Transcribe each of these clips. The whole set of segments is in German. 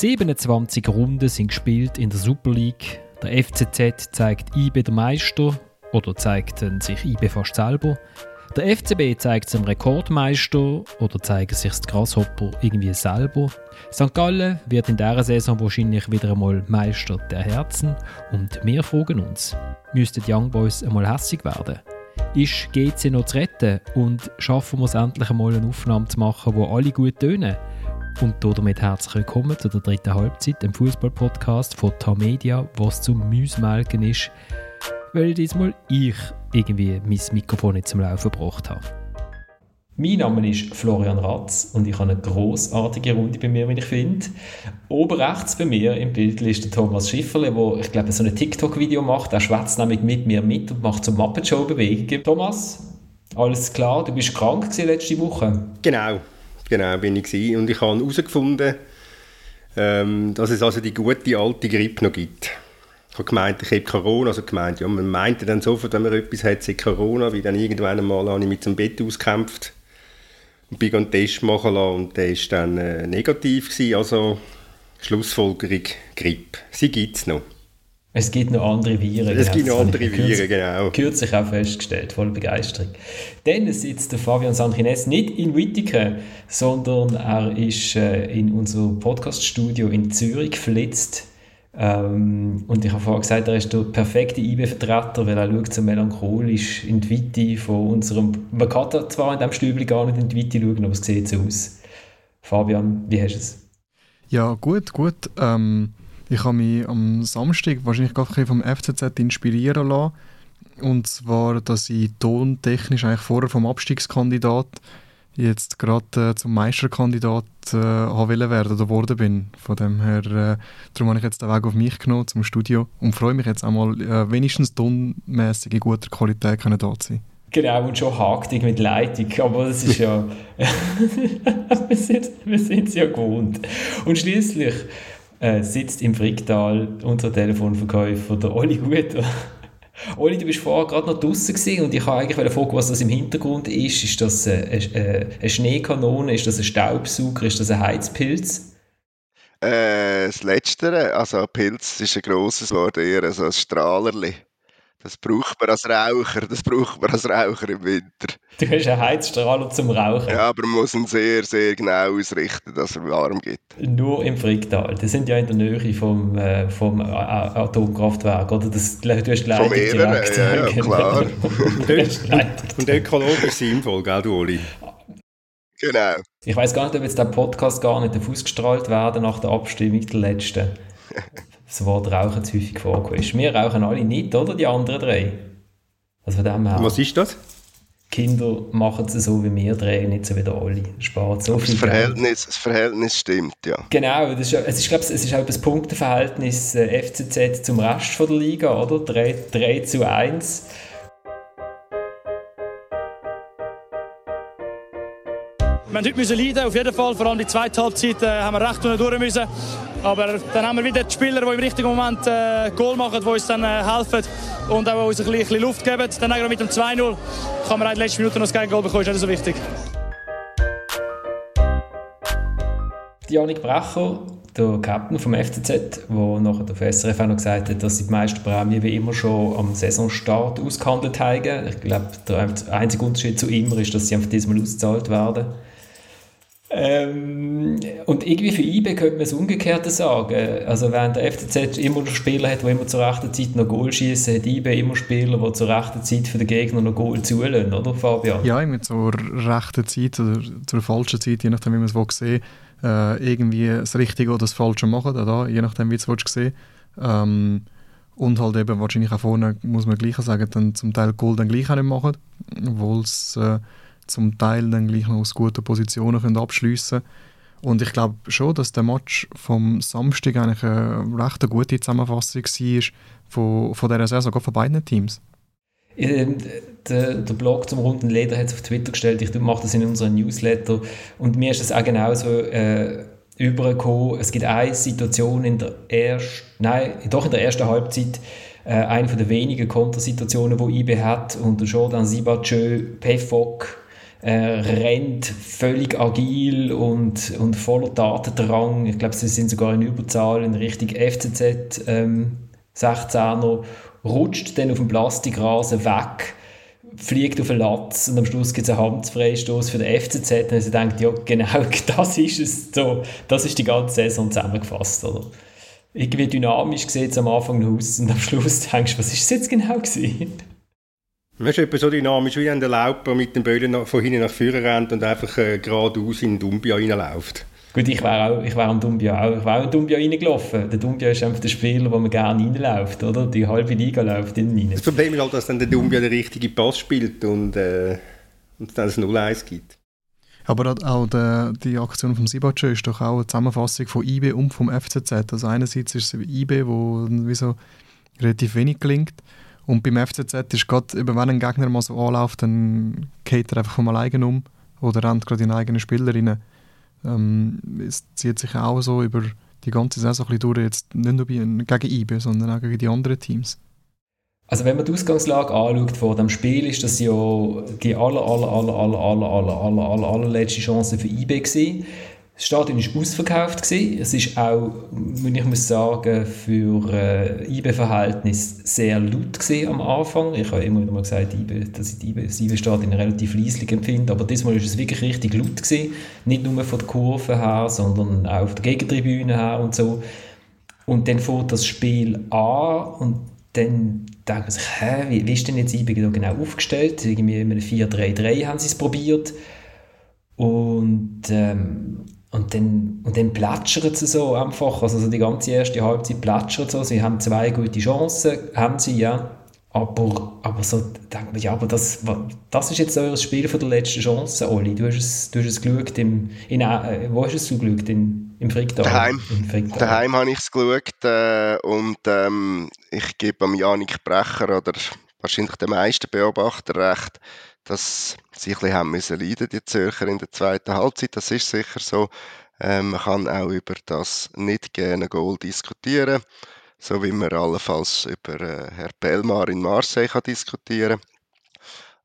27 Runden sind gespielt in der Super League. Der FCZ zeigt IB der Meister oder zeigt sich IB fast selber. Der FCB zeigt dem Rekordmeister oder zeigen sich die Grasshopper irgendwie selber. St. Gallen wird in dieser Saison wahrscheinlich wieder einmal Meister der Herzen und wir fragen uns, müssten die Young Boys einmal hässig werden? Ist GC noch zu retten und schaffen wir es endlich einmal eine Aufnahme zu machen, wo alle gut tönen? Und damit herzlich willkommen zu der dritten Halbzeit, dem Fußball-Podcast von Tamedia, was zum Müsmelken ist weil diesmal ich irgendwie mein Mikrofon nicht zum Laufen gebracht habe. Mein Name ist Florian Ratz und ich habe eine großartige Runde bei mir, wie ich finde. Oben rechts bei mir im Bild ist der Thomas Schifferle, der, ich glaube, so ein TikTok-Video macht. Er schwätzt nämlich mit mir mit und macht so Muppet Show-Bewegungen. Thomas, alles klar? Du bist krank letzte Woche? Genau, genau bin ich gewesen. und ich habe herausgefunden, ähm, dass es also die gute alte Grippe noch gibt. Ich habe gemeint, ich habe Corona, also gemeint, ja, man meinte dann sofort, wenn man etwas hat, sei Corona, wie dann irgendwann einmal habe ich mit dem Bett ausgekämpft und bin einen Test machen lassen und der war dann äh, negativ gewesen, also Schlussfolgerung Grippe. Sie gibt es noch. Es gibt noch andere Viren. Es gibt noch andere Viren, genau. Kürzlich auch festgestellt, voll Begeisterung. Dann sitzt der Fabian Sanchines nicht in Wittigen, sondern er ist äh, in unser Podcaststudio in Zürich geflitzt ähm, und ich habe vorhin gesagt, er ist der perfekte IB-Vertreter, weil er schaut so melancholisch in die Weite von unserem... Man kann da zwar in diesem Stübli gar nicht in die Weite schauen, aber es sieht so aus. Fabian, wie hast du es? Ja, gut, gut. Ähm, ich habe mich am Samstag wahrscheinlich gerade vom FCZ inspirieren lassen. Und zwar, dass ich tontechnisch eigentlich vorher vom Abstiegskandidat jetzt gerade äh, zum Meisterkandidat äh, werden oder geworden bin. Von dem her, äh, darum habe ich jetzt den Weg auf mich genommen zum Studio und freue mich jetzt einmal äh, wenigstens tonmäßig in guter Qualität können da zu sein. Genau, und schon hakt ich mit Leitung, aber das ist ja, wir sind es ja gewohnt. Und schließlich äh, sitzt im Fricktal unser Telefonverkäufer, der Oli Guter. Oli, du bist vorher gerade noch draußen und ich habe eigentlich fragen, was das im Hintergrund ist. Ist das eine, eine, eine Schneekanone? Ist das ein Staubsauger? Ist das ein Heizpilz? Äh, das Letztere, also Pilz ist ein grosses Wort, eher so ein Strahlerli. Das braucht man als Raucher, das braucht man als Raucher im Winter. Du hast einen Heizstrahler zum Rauchen. Ja, aber man muss ihn sehr, sehr genau ausrichten, dass er warm geht. Nur im Fricktal. Die sind ja in der Nähe vom, äh, vom Atomkraftwerk, oder? Das, du hast Leitung Von direkt. Ja, ja, klar. und ökologisch sinnvoll, gell, du Oli? Genau. Ich weiß gar nicht, ob jetzt der Podcast gar nicht ausgestrahlt werden nach der Abstimmung der letzten. das Wort Rauchen zu häufig vorgekommen ist. Wir rauchen alle nicht, oder? Die anderen drei. Also von dem her. Was ist das? Kinder machen es so wie wir drei, nicht so wie der Olli. Spart so viel das Verhältnis, das Verhältnis stimmt, ja. Genau, das ist, es ist, glaube es ist auch das Punkteverhältnis äh, FCZ zum Rest von der Liga, oder? 3, 3 zu 1. Wir mussten heute leiden, auf jeden Fall. Vor allem die zweite Halbzeit äh, haben wir recht unten durch müssen. Aber dann haben wir wieder die Spieler, die im richtigen Moment äh, Goal machen, die uns dann äh, helfen und auch uns ein bisschen Luft geben. Dann mit dem 2-0 kann man in den letzten Minuten noch das Gegengoal bekommen, ist nicht so wichtig. Janik Bracher, der Captain vom FCZ, der nachher der SRF auch noch gesagt hat, dass sie die Meisterprämie wie immer schon am Saisonstart ausgehandelt haben. Ich glaube, der einzige Unterschied zu immer ist, dass sie einfach diesmal ausgezahlt werden. Ähm, und irgendwie für IB könnte man es umgekehrt sagen. Also während der FCZ immer Spieler hat, die immer zur rechten Zeit noch Goal schießen, hat IB immer Spieler, die zur rechten Zeit für den Gegner noch Goal zulassen, oder Fabian? Ja, immer zur rechten Zeit oder zur falschen Zeit, je nachdem wie man es sehen äh, irgendwie das Richtige oder das Falsche machen, oder, je nachdem wie du es sehen ähm, und halt eben wahrscheinlich auch vorne, muss man gleich sagen, dann zum Teil Goal dann gleich auch nicht machen, obwohl es äh, zum Teil dann gleich noch aus guten Positionen können abschliessen und ich glaube schon, dass der Match vom Samstag eigentlich eine recht gute Zusammenfassung war von, von dieser Saison, von beiden Teams. Ähm, der, der, Blog zum runden Leder hat es auf Twitter gestellt, ich mache das in unserem Newsletter und mir ist das auch genauso äh, übergekommen. Es gibt eine Situation in der ersten, nein, doch in der ersten Halbzeit, äh, eine der wenigen Kontersituationen, die IB hat und Jordan Sibachö, Pefok Er rennt völlig agil und, und voller Tatendrang. Ich glaube, sie sind sogar in Überzahl in Richtung FCZ ähm, 16er, rutscht dann auf dem Plastikrasen weg fliegt auf den Latz und am Schluss gibt es einen Handfreistoß für den FCZ und sie denkt, ja genau, das ist es so, das ist die ganze Saison zusammengefasst, oder? Irgendwie dynamisch es am Anfang aus und am Schluss denkst du, was ist es jetzt genau gewesen? Das ist etwa so dynamisch, wie der Lauper mit dem Böllen von hinten nach vorne rennt und einfach äh, geradeaus in den Dumbia reinläuft. Gut, ich wäre auch, ich wäre am Dumbia auch, ich wäre auch in Dumbia reingelaufen. Der Dumbia ist einfach der Spieler, wo man gerne reinläuft, oder? Die halbe Liga läuft innen rein. Das Problem ist halt, dass dann der Dumbia den richtigen Pass spielt und, äh, und dann das 0-1 gibt. Aber auch der, die Aktion vom Sibace ist doch auch eine Zusammenfassung von IB und vom FCZ. Also einerseits ist es IB, wo wie so relativ wenig gelingt und beim FCZ ist gerade, wenn ein Gegner mal so anläuft, dann geht er einfach vom alleine um oder rennt gerade in eigene Spieler rein. Ähm, es zieht sich auch so über die ganze Saison ein durch, jetzt nicht nur gegen IB, sondern auch gegen die anderen Teams. Also wenn man die Ausgangslage anschaut vor dem Spiel, ist das ja die aller, aller, aller, aller, aller, aller, aller, aller, allerletzte Chance für IB gewesen. Das Stadion war ausverkauft. Es ist auch, ich muss sagen, für äh, IB-Verhältnis sehr laut am Anfang. Ich habe immer wieder mal gesagt, dass ich das IB-Stadion relativ leislich empfinde, aber diesmal war es wirklich richtig laut. Nicht nur von der Kurve her, sondern auch von der Gegentribüne her und so. Und dann fährt das Spiel an und dann denkt man sich, hä, wie, wie ist denn jetzt IB genau aufgestellt? Irgendwie in einem 4-3-3 haben sie es probiert. Und ähm, und dann, und dann plätschert es so einfach, also die ganze erste Halbzeit plätschert so, sie haben zwei gute Chancen, haben sie, ja, aber, aber so denkt man, ja, aber das, das ist jetzt euer Spiel von der letzten Chance, Oli, du hast es, du hast es geschaut, im, in, äh, wo hast du es geschaut, in, im Fricktal? Daheim, daheim habe ich es geschaut äh, und ähm, ich gebe am Janik Brecher oder wahrscheinlich den meisten Beobachter recht, dass sie ein bisschen haben müssen leiden, die Zürcher in der zweiten Halbzeit. Das ist sicher so. Ähm, man kann auch über das nicht gerne Goal diskutieren, so wie man allenfalls über äh, Herr Belmar in Marseille kann diskutieren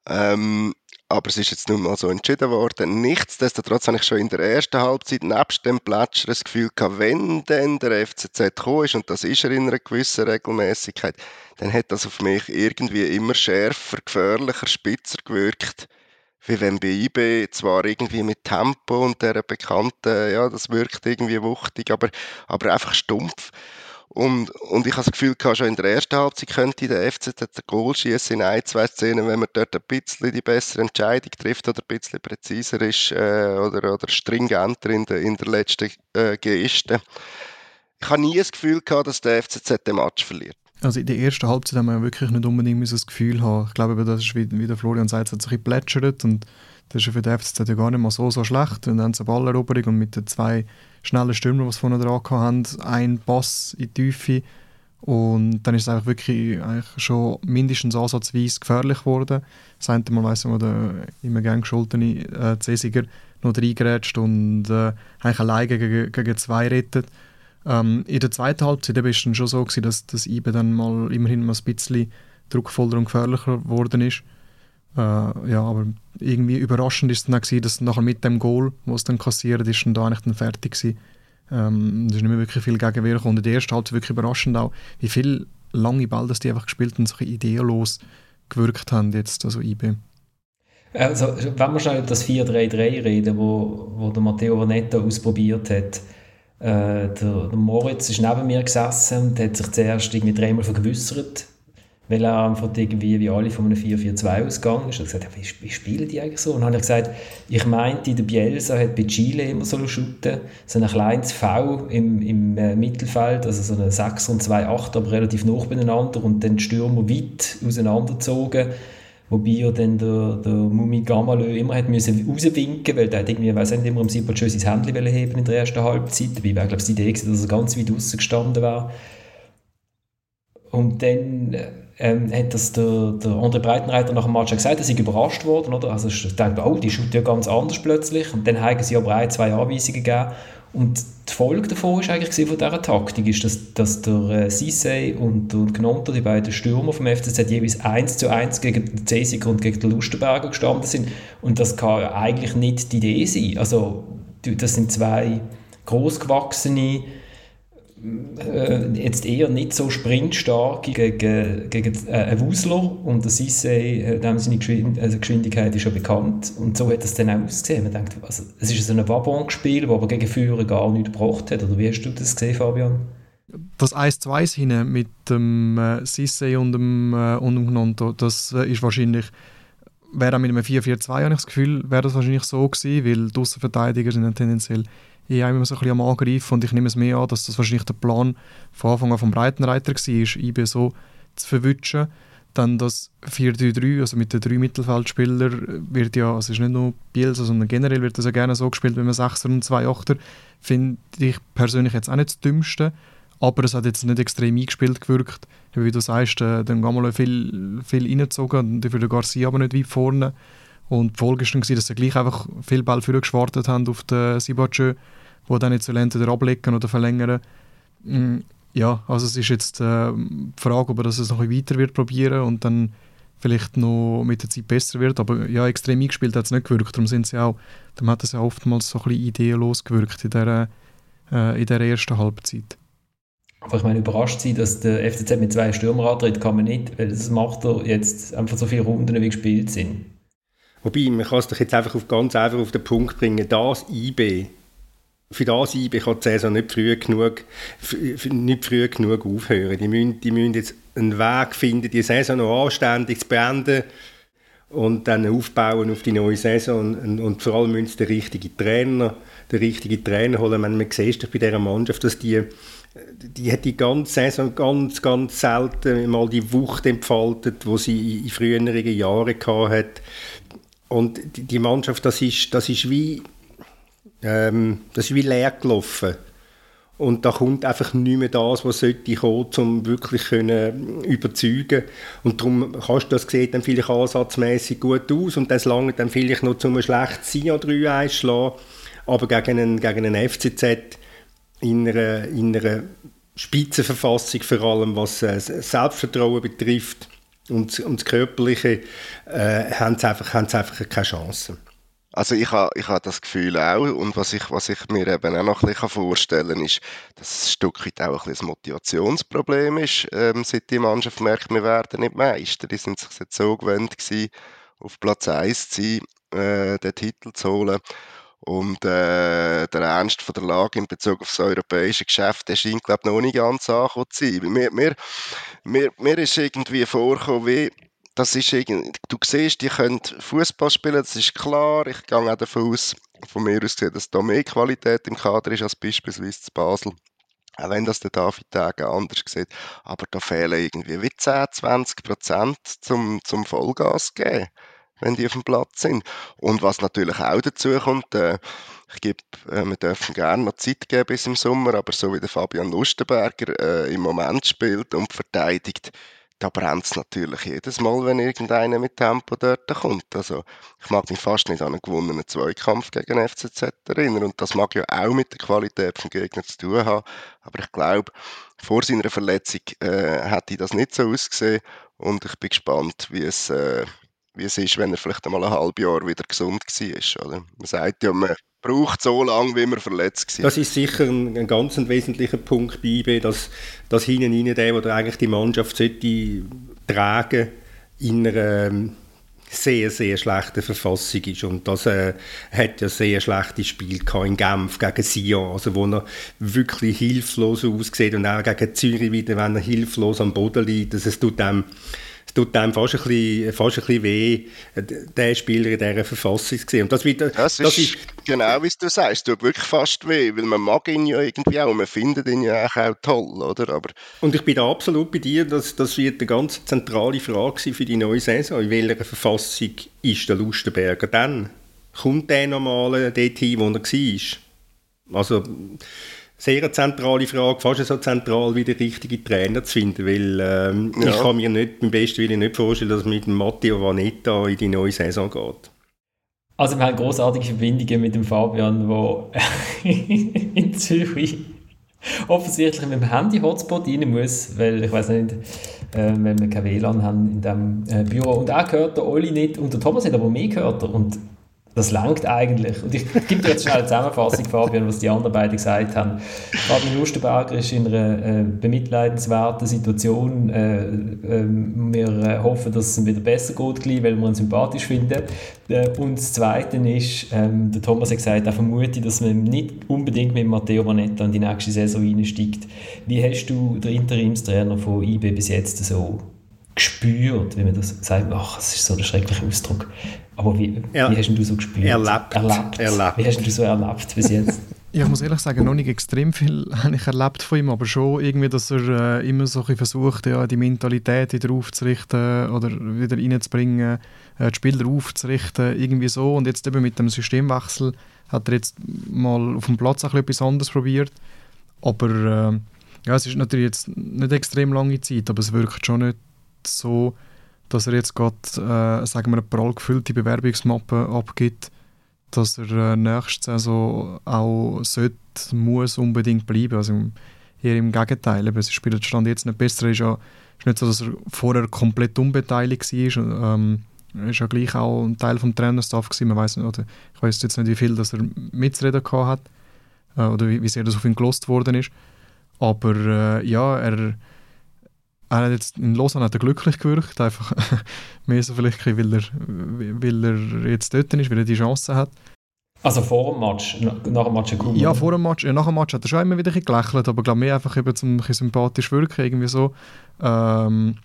ähm, aber es ist jetzt nun mal so entschieden worden. Nichtsdestotrotz habe ich schon in der ersten Halbzeit nebst dem Plätscher das Gefühl gehabt, wenn denn der FCZ gekommen ist, und das ist er in einer gewissen Regelmäßigkeit, dann hat das auf mich irgendwie immer schärfer, gefährlicher, spitzer gewirkt, wie wenn bei IB zwar irgendwie mit Tempo und der bekannten, ja, das wirkt irgendwie wuchtig, aber, aber einfach stumpf. Und, und ich habe das Gefühl, schon in der ersten Halbzeit könnte der FCZ ein Goal schießen in ein, zwei Szenen, wenn man dort ein bisschen die bessere Entscheidung trifft oder ein bisschen präziser ist äh, oder, oder stringenter in der, in der letzten äh, Geste. Ich habe nie das Gefühl gehabt, dass der FCZ den Match verliert. Also in der ersten Halbzeit haben wir wirklich nicht unbedingt das Gefühl haben. Ich glaube, das ist, wie, wie der Florian sagt, es hat sich plätschert und das ist für den FCZ ja gar nicht mal so, so schlecht. Und dann zur Balleroberung und mit den zwei schnellen Stürmer, die vorne dran haben, ein Pass in die Tiefe. Und dann ist es eigentlich wirklich eigentlich schon mindestens ansatzweise gefährlich geworden. Das eine Mal weiss man, der immer gern gescholtene äh, Cesiger noch reingerätscht und äh, eigentlich alleine gegen, gegen zwei rettet. Ähm, in der zweiten Halbzeit war es schon so, gewesen, dass das IBE dann mal immerhin mal ein bisschen druckvoller und gefährlicher geworden ist. Äh, ja, aber irgendwie überraschend ist es dann gewesen, dass nachher mit dem Goal, was dann kassiert ist, dann da eigentlich dann fertig gewesen. Ähm, es ist nicht mehr wirklich viel Gegenwehr gekommen. Und in der ersten Halbzeit wirklich überraschend auch, wie viele lange Ball, die einfach gespielt und so ideenlos gewirkt haben jetzt, also IB. Also, wenn wir schon über das 4-3-3 reden, wo, wo der Matteo Vanetta ausprobiert hat, äh, der, der, Moritz ist neben mir gesessen und hat sich zuerst irgendwie dreimal vergewissert, weil er einfach irgendwie wie alle von einem 4-4-2 ausgegangen ist. Er hat gesagt, wie, wie spielen die eigentlich so? Und dann habe ich gesagt, ich meinte, der Bielsa hat bei Chile immer so shooten, so ein kleines V im, im äh, Mittelfeld, also so ein 6 und 2 8, aber relativ nah beieinander und dann die Stürmer weit auseinandergezogen. Wobei ja dann der, der Mumi Gamalö immer hat müssen rauswinken weil der hat irgendwie, weiß nicht, immer am Sipolchö sein Handy heben in der ersten Halbzeit. Dabei wäre, glaube ich, die Idee gewesen, dass er ganz weit draußen gestanden wäre. Und dann ähm, hat das der, der André Breitenreiter nach dem Match gesagt, dass sie überrascht worden, oder? Also ich dachte, oh, die schaut ja ganz anders plötzlich. Und dann haben sie aber ein, zwei Anweisungen gegeben. Und die Folge davon ist eigentlich von dieser Taktik, ist, dass, dass der äh, Sissé und der Gnonto, die beiden Stürmer vom FCZ, jeweils 1 zu 1 gegen den Cesiger und gegen den Lustenberger gestanden sind. Und das kann eigentlich nicht die Idee sein. Also, das sind zwei großgewachsene jetzt eher nicht so sprintstark gegen, gegen äh, einen Wusler und der Sisse, äh, seine Geschwind also Geschwindigkeit ist ja bekannt und so hat es dann auch ausgesehen. Man denkt, also, es ist so ein Wabonspiel, das aber gegen Führer gar nichts gebracht hat, oder wie hast du das gesehen, Fabian? Das 1-2 hinten mit dem äh, Sisse und dem, äh, und dem Gnonto, das äh, ist wahrscheinlich wäre auch mit einem 4-4-2, habe ich das Gefühl, wäre das wahrscheinlich so gewesen, weil die Außenverteidiger sind dann tendenziell ich habe immer so ein bisschen am Angreifen und ich nehme es mehr an, dass das wahrscheinlich der Plan von Anfang an vom Breitenreiter war, IB so zu verwutschen. Dann das 4-3-3, also mit den drei Mittelfeldspielern, wird ja, also es ist nicht nur Bielsa, sondern generell wird das ja gerne so gespielt, wenn man 6er und 2 Achter, finde ich persönlich jetzt auch nicht das Dümmste, aber es hat jetzt nicht extrem eingespielt gewirkt. Wie du sagst, äh, dann Gamola viel, viel reingezogen dafür der Garcia aber nicht weit vorne. Und die Folge war dann, dass sie gleich einfach viel Ball für geschwartet haben auf den Sibachö wo dann nicht so entweder ablegen oder verlängern. Mm, ja, also es ist jetzt äh, die Frage, ob er das noch ein weiter wird probieren und dann vielleicht noch mit der Zeit besser wird. Aber ja, extrem eingespielt hat es nicht gewirkt. Darum sind sie auch, darum hat es ja oftmals so ein bisschen ideenlos gewirkt in dieser, äh, in dieser ersten Halbzeit. Aber ich meine, überrascht sein, dass der FCZ mit zwei Stürmern antritt, kann man nicht, weil das macht er jetzt einfach so viele Runden, wie gespielt sind. Wobei, man kann es doch jetzt einfach auf, ganz einfach auf den Punkt bringen, das IB für das IB kann die Saison nicht früh genug, nicht früh genug aufhören. Die müssen, die müssen jetzt einen Weg finden, die Saison noch anständig zu beenden und dann aufbauen auf die neue Saison und, und vor allem müssen sie den richtigen Trainer, den richtigen Trainer holen. Man, man sieht bei dieser Mannschaft, dass die die hat die ganze Saison ganz, ganz selten mal die Wucht entfaltet, wo sie in früheren Jahren hatte. Und die Mannschaft, das ist, das ist wie ähm, das ist wie leer gelaufen. Und da kommt einfach nicht mehr das, was sollte kommen, um wirklich können überzeugen Und darum kannst du das sieht dann vielleicht ansatzmäßig gut aus und das lange dann vielleicht noch zum schlechtes Sia 3 einschlagen. Aber gegen einen, gegen einen FCZ in einer, in einer Spitzenverfassung, vor allem was äh, Selbstvertrauen betrifft und, und das Körperliche, äh, haben, sie einfach, haben sie einfach keine Chance. Also ich habe ich ha das Gefühl auch und was ich, was ich mir eben auch noch ein bisschen vorstellen kann, ist, dass es ein Stück weit auch ein, ein Motivationsproblem ist, ähm, seit die Mannschaft merkt, wir werden nicht Meister. Die sind sich jetzt so gewöhnt gewesen, auf Platz 1 zu sein, äh, den Titel zu holen. Und äh, der Ernst von der Lage in Bezug auf das europäische Geschäft, der scheint, glaube ich, noch nicht ganz angekommen zu sein. Mir, mir, mir, mir ist irgendwie vorgekommen, wie das ist irgendwie, du siehst, die können Fußball spielen, das ist klar. Ich gehe auch davon aus, von mir aus dass da mehr Qualität im Kader ist als beispielsweise zu Basel. Auch wenn das der David Tage anders sieht. Aber da fehlen irgendwie wie 10, 20 Prozent zum, zum Vollgas geben, wenn die auf dem Platz sind. Und was natürlich auch dazu kommt, äh, ich gebe, äh, wir dürfen gerne noch Zeit geben bis im Sommer, aber so wie der Fabian Lustenberger äh, im Moment spielt und verteidigt, da brennt natürlich jedes Mal, wenn irgendeiner mit Tempo dort kommt. Also ich mag mich fast nicht an einen gewonnenen Zweikampf gegen FCZ erinnern. Und das mag ja auch mit der Qualität des Gegners zu tun haben, aber ich glaube, vor seiner Verletzung äh, hätte das nicht so ausgesehen. Und ich bin gespannt, wie es, äh, wie es ist, wenn er vielleicht einmal ein halbes Jahr wieder gesund war. Oder? Man sagt ja, man braucht so lange, wie man verletzt war. Das ist sicher ein, ein ganz wesentlicher Punkt bei IB, dass, dass hinten rein der, der eigentlich die Mannschaft sollte tragen in einer ähm, sehr, sehr schlechten Verfassung ist. Und das äh, hat ja sehr schlechtes Spiel in Genf gegen Sion, also wo er wirklich hilflos aussieht und auch gegen Zürich wieder, wenn er hilflos am Boden liegt. Also es tut dem es tut einem fast ein bisschen, fast ein bisschen weh, den Spieler in dieser Verfassung zu sehen. Und das, wieder, das, das ist, genau, wie du sagst, es tut wirklich fast weh, weil man mag ihn ja irgendwie auch, man findet ihn ja auch toll, oder? Aber und ich bin da absolut bei dir, dass das wird eine ganz zentrale Frage für die neue Saison. In welcher Verfassung ist der Lustenberger dann? Kommt der nochmal dorthin, wo er war? Also sehr eine zentrale Frage, fast so zentral wie der richtige Trainer zu finden, weil ähm, ja. ich kann mir nicht, beim besten Willen nicht vorstellen, dass mit Matteo Vanetta in die neue Saison geht. Also wir haben großartige Verbindungen mit dem Fabian, der in Zürich offensichtlich mit dem Handy-Hotspot rein muss, weil ich weiß nicht, äh, weil wir kein WLAN haben in diesem äh, Büro. Und auch gehört der Oli nicht und der Thomas hat aber mehr gehört. Und das langt eigentlich. Und ich gebe dir jetzt schnell eine Zusammenfassung, Fabian, was die anderen beiden gesagt haben. Fabian Lustenberger ist in einer äh, bemitleidenswerten Situation. Äh, äh, wir hoffen, dass es ihm wieder besser geht, weil wir ihn sympathisch finden. Äh, und das Zweite ist, ähm, der Thomas hat gesagt, er vermutet, dass man nicht unbedingt mit Matteo Manetta in die nächste Saison einsteigt. Wie hast du den Interimstrainer von IB bis jetzt so gespürt, wie man das sagt? Ach, das ist so ein schrecklicher Ausdruck. Aber wie, er, wie hast du so gespürt? Erlebt. erlebt. erlebt. Wie hast du so erlebt bis jetzt? Ja, ich muss ehrlich sagen, noch nicht extrem viel habe ich erlebt von ihm, aber schon irgendwie, dass er äh, immer so ein versucht, ja, die Mentalität wieder aufzurichten oder wieder reinzubringen, äh, die Spieler aufzurichten, irgendwie so. Und jetzt eben mit dem Systemwechsel hat er jetzt mal auf dem Platz auch etwas anderes probiert. Aber äh, ja, es ist natürlich jetzt nicht extrem lange Zeit, aber es wirkt schon nicht so, dass er jetzt gerade, äh, sagen wir, eine prall gefüllte Bewerbungsmappe abgibt, dass er äh, nächste Saison auch sollte, muss unbedingt bleiben. Also eher im Gegenteil. Aber es spielt Stand jetzt nicht besser. Es ist ja ist nicht so, dass er vorher komplett unbeteiligt war. Ähm, war ja gleich auch ein Teil des Trainerstaff. Man weiss nicht, ich weiß jetzt nicht, wie viel dass er mitzureden hat äh, oder wie, wie sehr das auf ihn gelost worden ist. Aber äh, ja, er er hat jetzt in Lausanne hat er glücklich gewirkt, einfach mehr so vielleicht, weil er, weil er jetzt dort ist, weil er die Chance hat. Also vor dem Match, nach dem Match gekommen? Ja, vor dem Match, ja, nach dem Match hat er schon immer wieder gelächelt, aber glaube mehr einfach eben zum ein sympathisch wirken, irgendwie so. Ähm,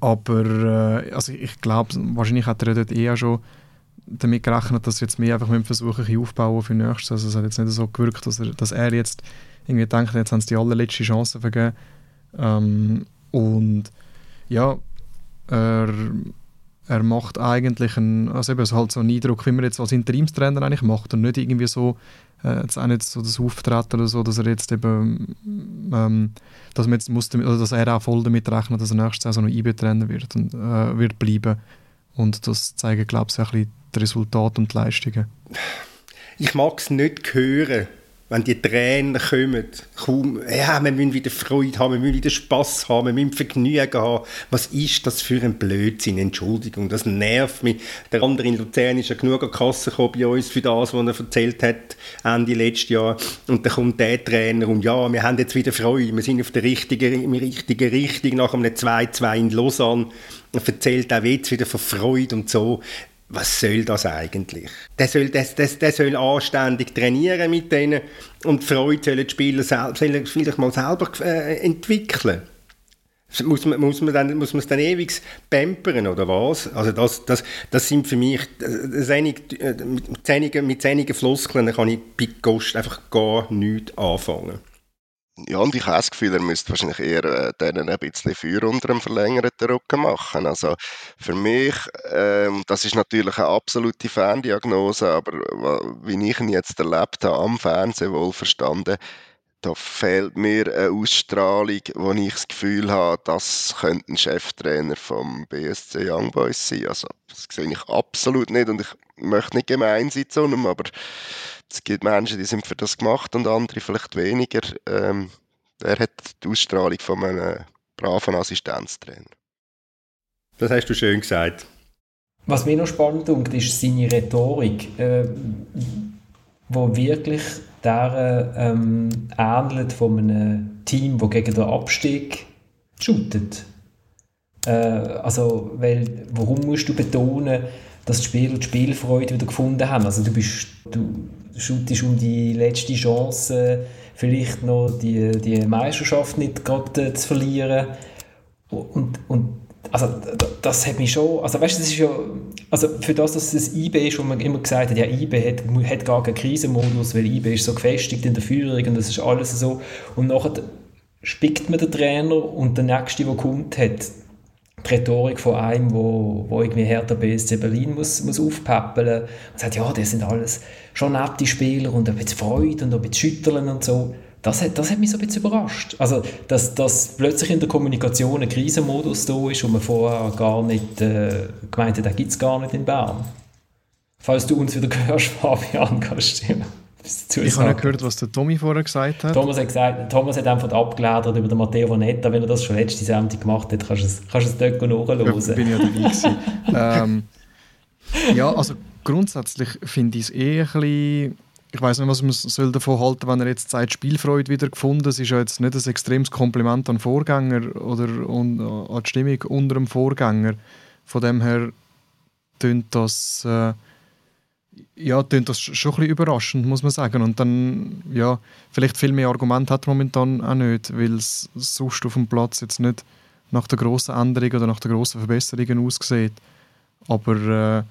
aber äh, also ich glaube, wahrscheinlich hat er dort eher schon damit gerechnet, dass jetzt mehr einfach mit versuchen, ein aufbauen für nächstes. Also es hat jetzt nicht so gewirkt, dass er, dass er jetzt irgendwie denkt, jetzt haben sie die allerletzte Chance vergeben ähm, und ja, er, er macht eigentlich einen, also eben, halt so einen Eindruck, wie man jetzt als Interimstrainer eigentlich macht und nicht irgendwie so, äh, jetzt auch nicht so das Auftreten oder so, dass er jetzt eben, ähm, dass, man jetzt muss, also dass er auch voll damit rechnet, dass er nächstes Jahr so noch IB-Trainer wird und äh, wird bleiben. Und das zeigen, glaube ich, ein bisschen die Resultate und die Leistungen. Ich mag es nicht hören, wenn die Tränen kommen, kaum, ja, wir müssen wieder Freude haben, wir müssen wieder Spass haben, wir müssen Vergnügen haben. Was ist das für ein Blödsinn? Entschuldigung, das nervt mich. Der andere in Luzern ist ja genug an Kasse bei uns für das, was er erzählt hat, Ende letztes Jahr. Und dann kommt der Trainer und ja, wir haben jetzt wieder Freude, wir sind auf der richtigen, richtigen Richtung nach einem 2-2 in Lausanne. Er erzählt auch jetzt wieder von Freude und so was soll das eigentlich? Der soll, der, der, der soll anständig trainieren mit denen und die Freude sollen die Spieler sel sollen vielleicht mal selber äh, entwickeln. Muss man, muss, man dann, muss man es dann ewig pampern oder was? Also das, das, das sind für mich, das einig, äh, mit, zähnigen Floskeln kann ich bei Ghost einfach gar nichts anfangen. Ja, und ich habe das Gefühl, er müsste wahrscheinlich eher äh, denen ein bisschen Feuer unter einem verlängerten Rücken machen. Also für mich, ähm, das ist natürlich eine absolute Ferndiagnose, aber wie ich ihn jetzt erlebt habe, am Fernsehen wohl verstanden, da fehlt mir eine Ausstrahlung, wo ich das Gefühl habe, das könnte ein Cheftrainer vom BSC Young Boys sein. Also das sehe ich absolut nicht und ich möchte nicht gemein sein zu ihm, aber es gibt Menschen, die sind für das gemacht und andere vielleicht weniger. Ähm, er hat die Ausstrahlung von einem braven Assistenztrainer. Das hast du schön gesagt. Was mir noch spannend ist, ist seine Rhetorik, äh, wo wirklich der ähm, ähnelt von einem Team, das gegen den Abstieg shootet. Äh, also, weil, warum musst du betonen, dass die Spieler die Spielfreude wieder gefunden haben? Also du bist, du shootest um die letzte Chance, vielleicht noch die, die Meisterschaft nicht gerade äh, zu verlieren. Und, und also das hat mich schon, also weißt du, das ist ja, also für das, dass das IB ist, wo man immer gesagt hat, ja, IB hat, hat gar keinen Krisenmodus, weil IB ist so gefestigt in der Führung und das ist alles so. Und nachher spickt man den Trainer und der Nächste, der kommt, hat die Rhetorik von einem, wo, wo irgendwie Hertha BSC Berlin muss, muss aufpäppeln und sagt, ja, das sind alles schon nette Spieler und ein bisschen Freude und ein bisschen Schütteln und so. Das hat, das hat mich so ein bisschen überrascht. Also, dass, dass plötzlich in der Kommunikation ein Krisenmodus da ist, wo man vorher gar nicht äh, gemeint hat, den gibt es gar nicht in Bern. Falls du uns wieder hörst, Fabian, kannst du ich habe nicht gehört, was der Tommy vorher gesagt hat. Thomas hat, gesagt, Thomas hat einfach abgeleitet über den Matteo Vanetta. Wenn er das schon letzte Sendung gemacht hat, kannst du es, kannst du es dort nachhören. Ja, bin ich ja dabei ähm, Ja, also grundsätzlich finde ich es eh ein bisschen... Ich weiß nicht, was man soll davon halten wenn er jetzt sagt, Spielfreude wieder gefunden. Es ist ja jetzt nicht ein extremes Kompliment an den Vorgänger oder an, an die Stimmung unter dem Vorgänger. Von dem her tönt das... Äh, ja, klingt das schon ein bisschen überraschend, muss man sagen. Und dann, ja, vielleicht viel mehr Argumente hat momentan auch nicht, weil es sonst auf dem Platz jetzt nicht nach der grossen Änderung oder nach der grossen Verbesserungen aussieht. Aber äh,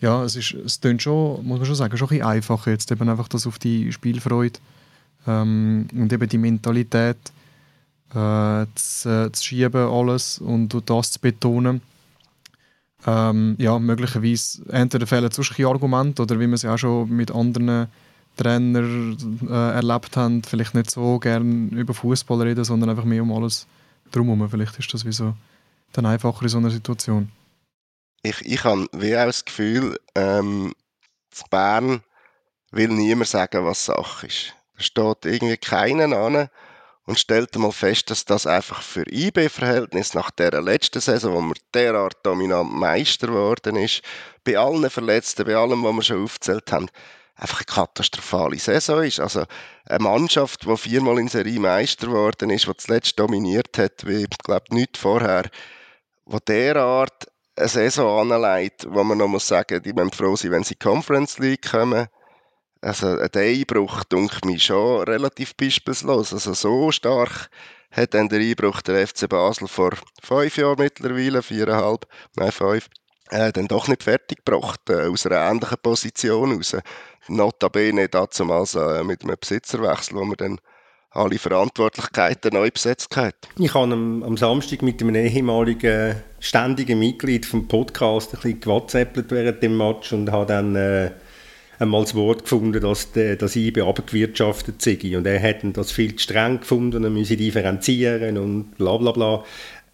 ja, es, ist, es klingt schon, muss man schon sagen, schon ein bisschen einfacher jetzt eben einfach das auf die Spielfreude ähm, und eben die Mentalität äh, zu, zu schieben alles und das zu betonen ähm, ja, möglicherweise entweder fehlen sonst Argumente oder wie wir es ja auch schon mit anderen Trainern äh, erlebt haben, vielleicht nicht so gerne über Fußball reden, sondern einfach mehr um alles drumherum. Vielleicht ist das wie so dann einfacher in so einer Situation. Ich, ich habe wie auch das Gefühl, ähm, Bern will niemand sagen, was Sache ist. Da steht irgendwie keinen an und stellte mal fest, dass das einfach für IB-Verhältnis nach der letzten Saison, wo man derart dominant Meister geworden ist, bei allen Verletzten, bei allem, was wir schon aufgezählt haben, einfach eine katastrophale Saison ist. Also eine Mannschaft, die viermal in Serie Meister geworden ist, die zuletzt dominiert hat, wie ich glaube nicht vorher, wo derart eine Saison anlegt, wo man noch muss sagen, die müssen froh sein, wenn sie in die Conference League kommen also ein Einbruch, denke mich schon relativ beispielslos. Also so stark hat dann der Einbruch der FC Basel vor fünf Jahren mittlerweile, viereinhalb, nein fünf, äh, dann doch nicht fertig gebracht, äh, aus einer ähnlichen Position raus. Notabene damals äh, mit einem Besitzerwechsel, wo man dann alle Verantwortlichkeiten neu besetzt hat. Ich habe am, am Samstag mit einem ehemaligen ständigen Mitglied vom Podcast ein bisschen gewhatsappt während dem Match und habe dann äh, einmal das Wort gefunden, dass, der, dass IBE abgewirtschaftet sei. Und er hätte das viel zu streng gefunden, er müsse differenzieren und bla bla bla.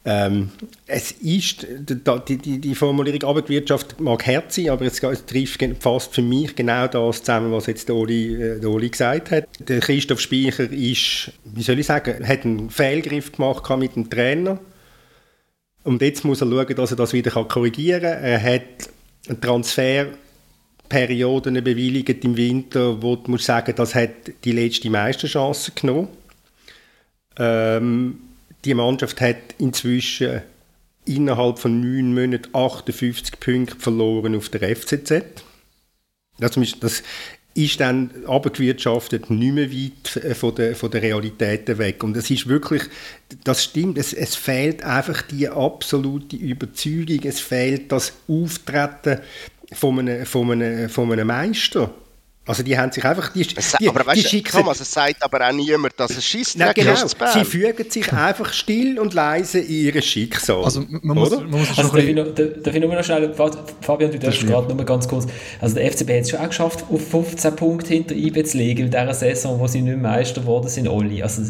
Ähm, es ist, die, die, die Formulierung Abendwirtschaft mag hart sein, aber es, trifft fast für mich genau das zusammen, was jetzt der Oli, äh, der Oli gesagt hat. Der Christoph Speicher ist, wie soll ich sagen, hat einen Fehlgriff gemacht mit dem Trainer. Und jetzt muss er schauen, dass er das wieder korrigieren kann. Er hat einen Transfer Perioden bewilligt im Winter, wo du musst sagen, das hat die letzte Meisterchance genommen. Ähm, die Mannschaft hat inzwischen innerhalb von neun Monaten 58 Punkte verloren auf der FCZ. Das ist, das ist dann abgewirtschaftet nicht mehr weit äh, von der, von der Realität weg. Und es ist wirklich, das stimmt, es, es fehlt einfach die absolute Überzeugung, es fehlt das Auftreten von einem, von einem, von einem Meister. Also die haben sich einfach... Die, die, aber weißt, die schicken, Thomas, es sagt aber auch niemand, dass es schießt. Nein, genau. Sie fügen sich einfach still und leise in ihr Schicksal. Also man muss, man muss also darf, ich noch, darf ich nur noch schnell... Fabian, du darfst gerade nur mal ganz kurz... Also der FCB hat es schon auch geschafft, auf 15 Punkte hinter IB zu legen in dieser Saison, wo sie nicht Meister geworden sind, Oli. Also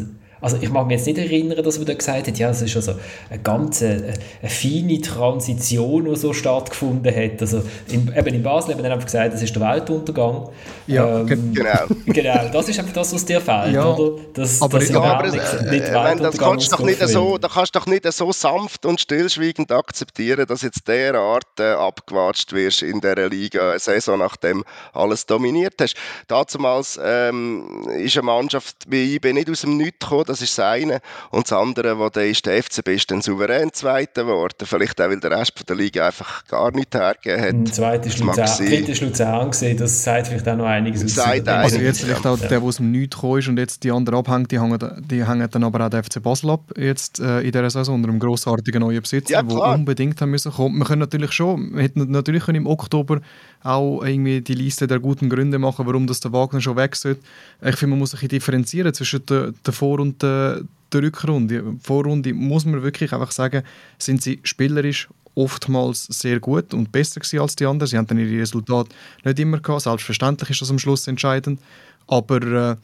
also ich mag mich jetzt nicht erinnern, dass man da gesagt hat, ja, es ist also eine ganz eine, äh, eine feine Transition, die so stattgefunden hat. Also in, eben in Basel haben wir einfach gesagt, es ist der Weltuntergang. Ja, ähm, genau. genau, das ist einfach das, was dir fehlt, ja, oder? Das, aber, das ja, aber nicht, äh, nicht äh, das kannst doch nicht so, da kannst du doch nicht so sanft und stillschweigend akzeptieren, dass jetzt derart äh, abgewatscht wirst in dieser Liga, eine Saison nachdem alles dominiert hast. Damals ähm, ist eine Mannschaft wie IB nicht aus dem Nichts gekommen, das ist das eine. Und das andere, wo der ist, der FCB ist dann souverän Zweiter geworden. Vielleicht auch, weil der Rest der Liga einfach gar nichts hergegeben hat. Der zweite ist Luzern, dritte ist Luzern gesehen, das sagt vielleicht auch noch einiges aus. Also jetzt vielleicht auch ja. der, der aus dem Nichts gekommen ist und jetzt die anderen abhängt, die hängen, die hängen dann aber auch der FC Basel ab, jetzt äh, in dieser Saison unter einem grossartigen neuen Besitzer, ja, der unbedingt haben müssen kommen. Wir können natürlich schon, wir hätten natürlich im Oktober auch irgendwie die Liste der guten Gründe machen, warum das der Wagner schon weg sollte. Ich finde, man muss sich differenzieren zwischen der, der Vor- und der, der Rückrunde. Vorrunde muss man wirklich einfach sagen, sind sie spielerisch oftmals sehr gut und besser als die anderen. Sie haben dann ihre Resultate nicht immer gehabt. Selbstverständlich ist das am Schluss entscheidend. Aber äh,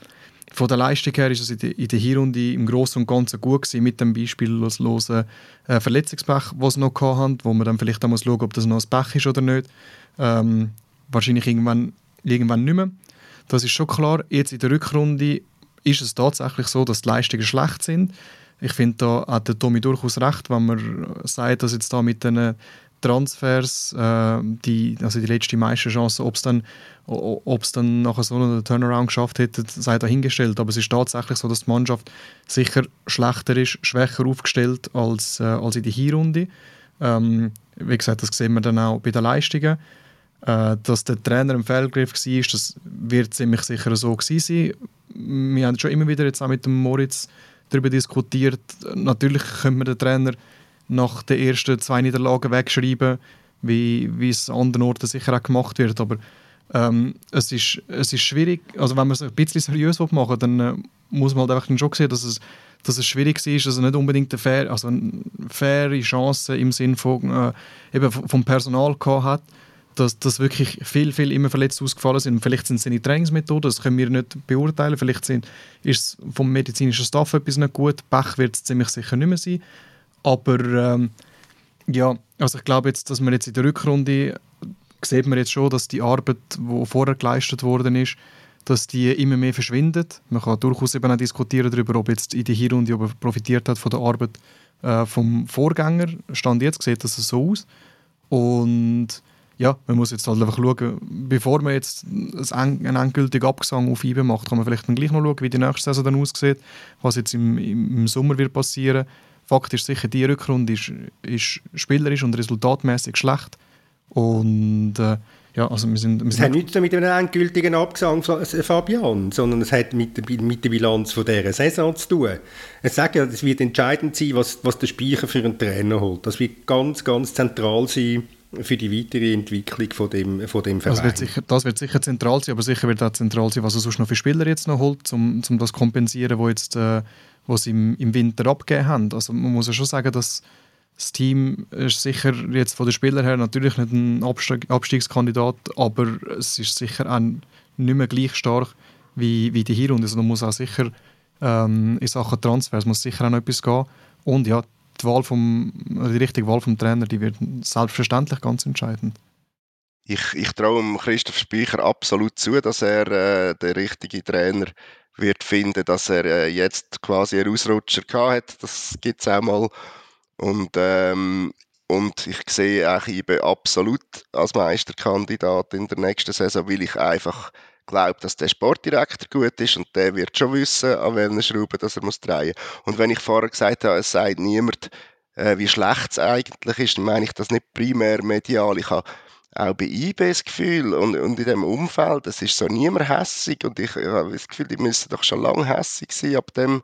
von der Leistung her ist es in der, in der Hinrunde im Großen und Ganzen gut gewesen, mit dem beispiellosen äh, Verletzungspech, was sie noch hatten, wo man dann vielleicht auch muss ob das noch ein Pech ist oder nicht. Ähm, wahrscheinlich irgendwann, irgendwann nicht mehr. Das ist schon klar. Jetzt in der Rückrunde ist es tatsächlich so, dass die Leistungen schlecht sind. Ich finde, da hat der Tommy durchaus recht, wenn man sagt, dass jetzt da mit den Transfers, äh, die, also die letzte Meisterchance, ob es dann, dann nachher so einen Turnaround geschafft hätte, sei dahingestellt. Aber es ist tatsächlich so, dass die Mannschaft sicher schlechter ist, schwächer aufgestellt als, äh, als in der Hinrunde. Ähm, wie gesagt, das sehen wir dann auch bei den Leistungen. Äh, dass der Trainer im Fehlgriff war, das wird ziemlich sicher so gewesen sein. Wir haben schon immer wieder jetzt auch mit dem Moritz darüber diskutiert. Natürlich können wir den Trainer nach den ersten zwei Niederlagen wegschreiben, wie, wie es an anderen Orten sicher auch gemacht wird. Aber ähm, es, ist, es ist schwierig, also wenn man es ein bisschen seriös machen will, dann äh, muss man halt einfach schon sehen, dass es, dass es schwierig ist, dass er nicht unbedingt eine, fair, also eine faire Chance im Sinne von, äh, eben vom Personal gehabt hat, dass, dass wirklich viel, viel immer verletzt ausgefallen sind. Vielleicht sind es seine Trainingsmethoden, das können wir nicht beurteilen. Vielleicht sind, ist es vom medizinischen Staff etwas nicht gut. Pech wird es ziemlich sicher nicht mehr sein. Aber ähm, ja, also ich glaube jetzt, dass man jetzt in der Rückrunde sieht man jetzt schon, dass die Arbeit, die vorher geleistet worden ist, dass die immer mehr verschwindet. Man kann durchaus eben auch diskutieren darüber, ob jetzt in der Hinrunde ob profitiert hat von der Arbeit äh, vom Vorgänger. Stand jetzt sieht das so aus. Und ja, man muss jetzt halt einfach schauen, bevor man jetzt einen endgültigen Abgesang auf IBE macht, kann man vielleicht dann gleich noch schauen, wie die nächste Saison dann aussieht, was jetzt im, im Sommer wird passieren. Fakt ist sicher, die Rückrunde ist, ist spielerisch und resultatmäßig schlecht. Und äh, ja, also wir sind, wir es hat nichts mit einem endgültigen Abgesang von Fabian, sondern es hat mit der, mit der Bilanz von dieser Saison zu tun. Ich sage ja, es wird entscheidend sein, was, was der Speicher für einen Trainer holt. Das wird ganz, ganz zentral sein für die weitere Entwicklung von dem, von dem Verein. Das wird, sicher, das wird sicher zentral sein, aber sicher wird auch zentral sein, was er sonst noch für Spieler jetzt noch holt, um, um das zu kompensieren, wo jetzt äh, wo sie im, im Winter abgegeben haben. Also man muss ja schon sagen, dass das Team ist sicher jetzt von den Spielern her natürlich nicht ein Abstieg Abstiegskandidat, aber es ist sicher auch nicht mehr gleich stark wie, wie die Hinrunde. Also man muss auch sicher ähm, in Sachen Transfers muss sicher auch noch etwas gehen. Und ja, die, Wahl vom, die richtige Wahl vom Trainer, die wird selbstverständlich ganz entscheidend. Ich, ich traue Christoph Speicher absolut zu, dass er äh, der richtige Trainer wird finden, dass er äh, jetzt quasi einen Ausrutscher gehabt hat. Das gibt es auch mal. Und, ähm, und ich sehe auch IBE absolut als Meisterkandidat in der nächsten Saison, weil ich einfach glaube, dass der Sportdirektor gut ist und der wird schon wissen, an welchen Schrauben er muss drehen muss. Und wenn ich vorher gesagt habe, es sagt niemand, äh, wie schlecht es eigentlich ist, dann meine ich das nicht primär medial. Ich habe auch bei IB das Gefühl und, und in diesem Umfeld, es ist so niemand hässig und ich, ich habe das Gefühl, die müssen doch schon lange hässig sein ab dem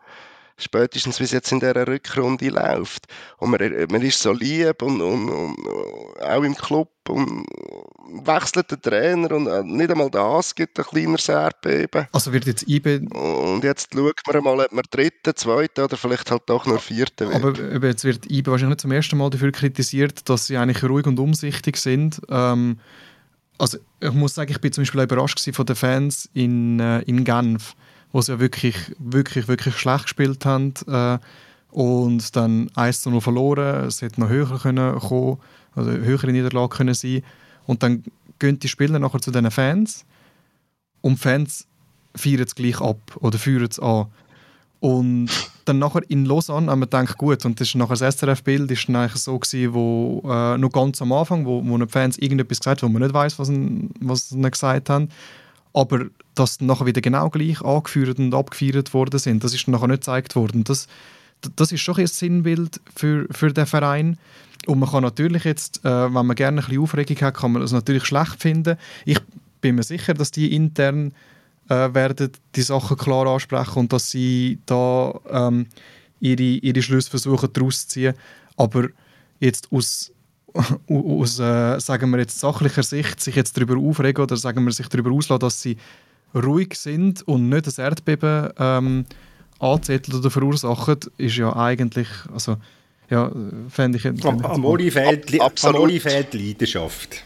spätestens wie es jetzt in dieser Rückrunde läuft. Und man, man ist so lieb und, und, und auch im Club und wechselt den Trainer und äh, nicht einmal das gibt ein kleineres Erdbeben. Also wird jetzt IB... Und jetzt schaut man mal, ob man dritten, zweiten oder vielleicht halt doch nur vierten wird. Aber jetzt wird IB wahrscheinlich nicht zum ersten Mal dafür kritisiert, dass sie eigentlich ruhig und umsichtig sind. Ähm, also ich muss sagen, ich bin zum Beispiel überrascht von den Fans in, äh, in Genf wo sie ja wirklich, wirklich, wirklich schlecht gespielt haben. Äh, und dann 1 zu 0 verloren. Es hätte noch höher können kommen, also höhere Niederlage können sein. Und dann gehen die Spieler nachher zu diesen Fans und die Fans feiern es gleich ab oder führen es an. Und dann nachher in Lausanne haben wir gedacht, gut, und das ist nachher das SRF-Bild dann eigentlich so gewesen, wo äh, noch ganz am Anfang, wo, wo die Fans irgendetwas gesagt haben, wo man nicht weiß, was, was sie gesagt haben aber dass nachher wieder genau gleich angeführt und abgefeiert worden sind, das ist nachher nicht gezeigt worden. Das, das ist schon ein Sinnbild für, für den Verein. Und man kann natürlich jetzt, äh, wenn man gerne ein bisschen Aufregung hat, kann man das natürlich schlecht finden. Ich bin mir sicher, dass die intern äh, werden die Sachen klar ansprechen und dass sie da ähm, ihre, ihre Schlüsse versuchen daraus zu ziehen. Aber jetzt aus aus, äh, sagen wir jetzt sachlicher Sicht, sich jetzt darüber aufregen oder sagen wir sich darüber auslassen, dass sie ruhig sind und nicht das Erdbeben ähm, anzetteln oder verursachen, ist ja eigentlich, also ja, fände ich... Fänd fehlt, Amori fehlt Leidenschaft.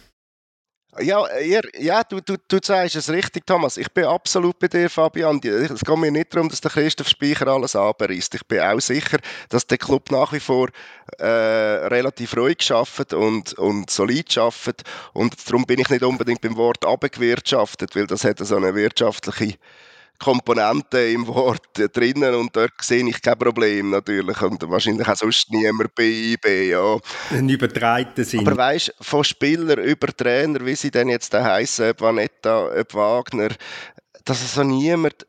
Ja, ihr, ja du, du, du sagst es richtig, Thomas. Ich bin absolut bei dir, Fabian. Es geht mir nicht darum, dass der Christoph Speicher alles abreißt. Ich bin auch sicher, dass der Club nach wie vor äh, relativ ruhig schafft und, und solid schafft. Und darum bin ich nicht unbedingt beim Wort abgewirtschaftet, weil das hat so eine wirtschaftliche Komponenten im Wort drinnen und dort sehe ich kein Problem natürlich und wahrscheinlich auch sonst niemand bei IB, ja. Ein übertreibten Sinn. Aber weißt, von Spieler über Trainer, wie sie denn jetzt da heißen, ob Vanetta, ob Wagner, dass es so niemand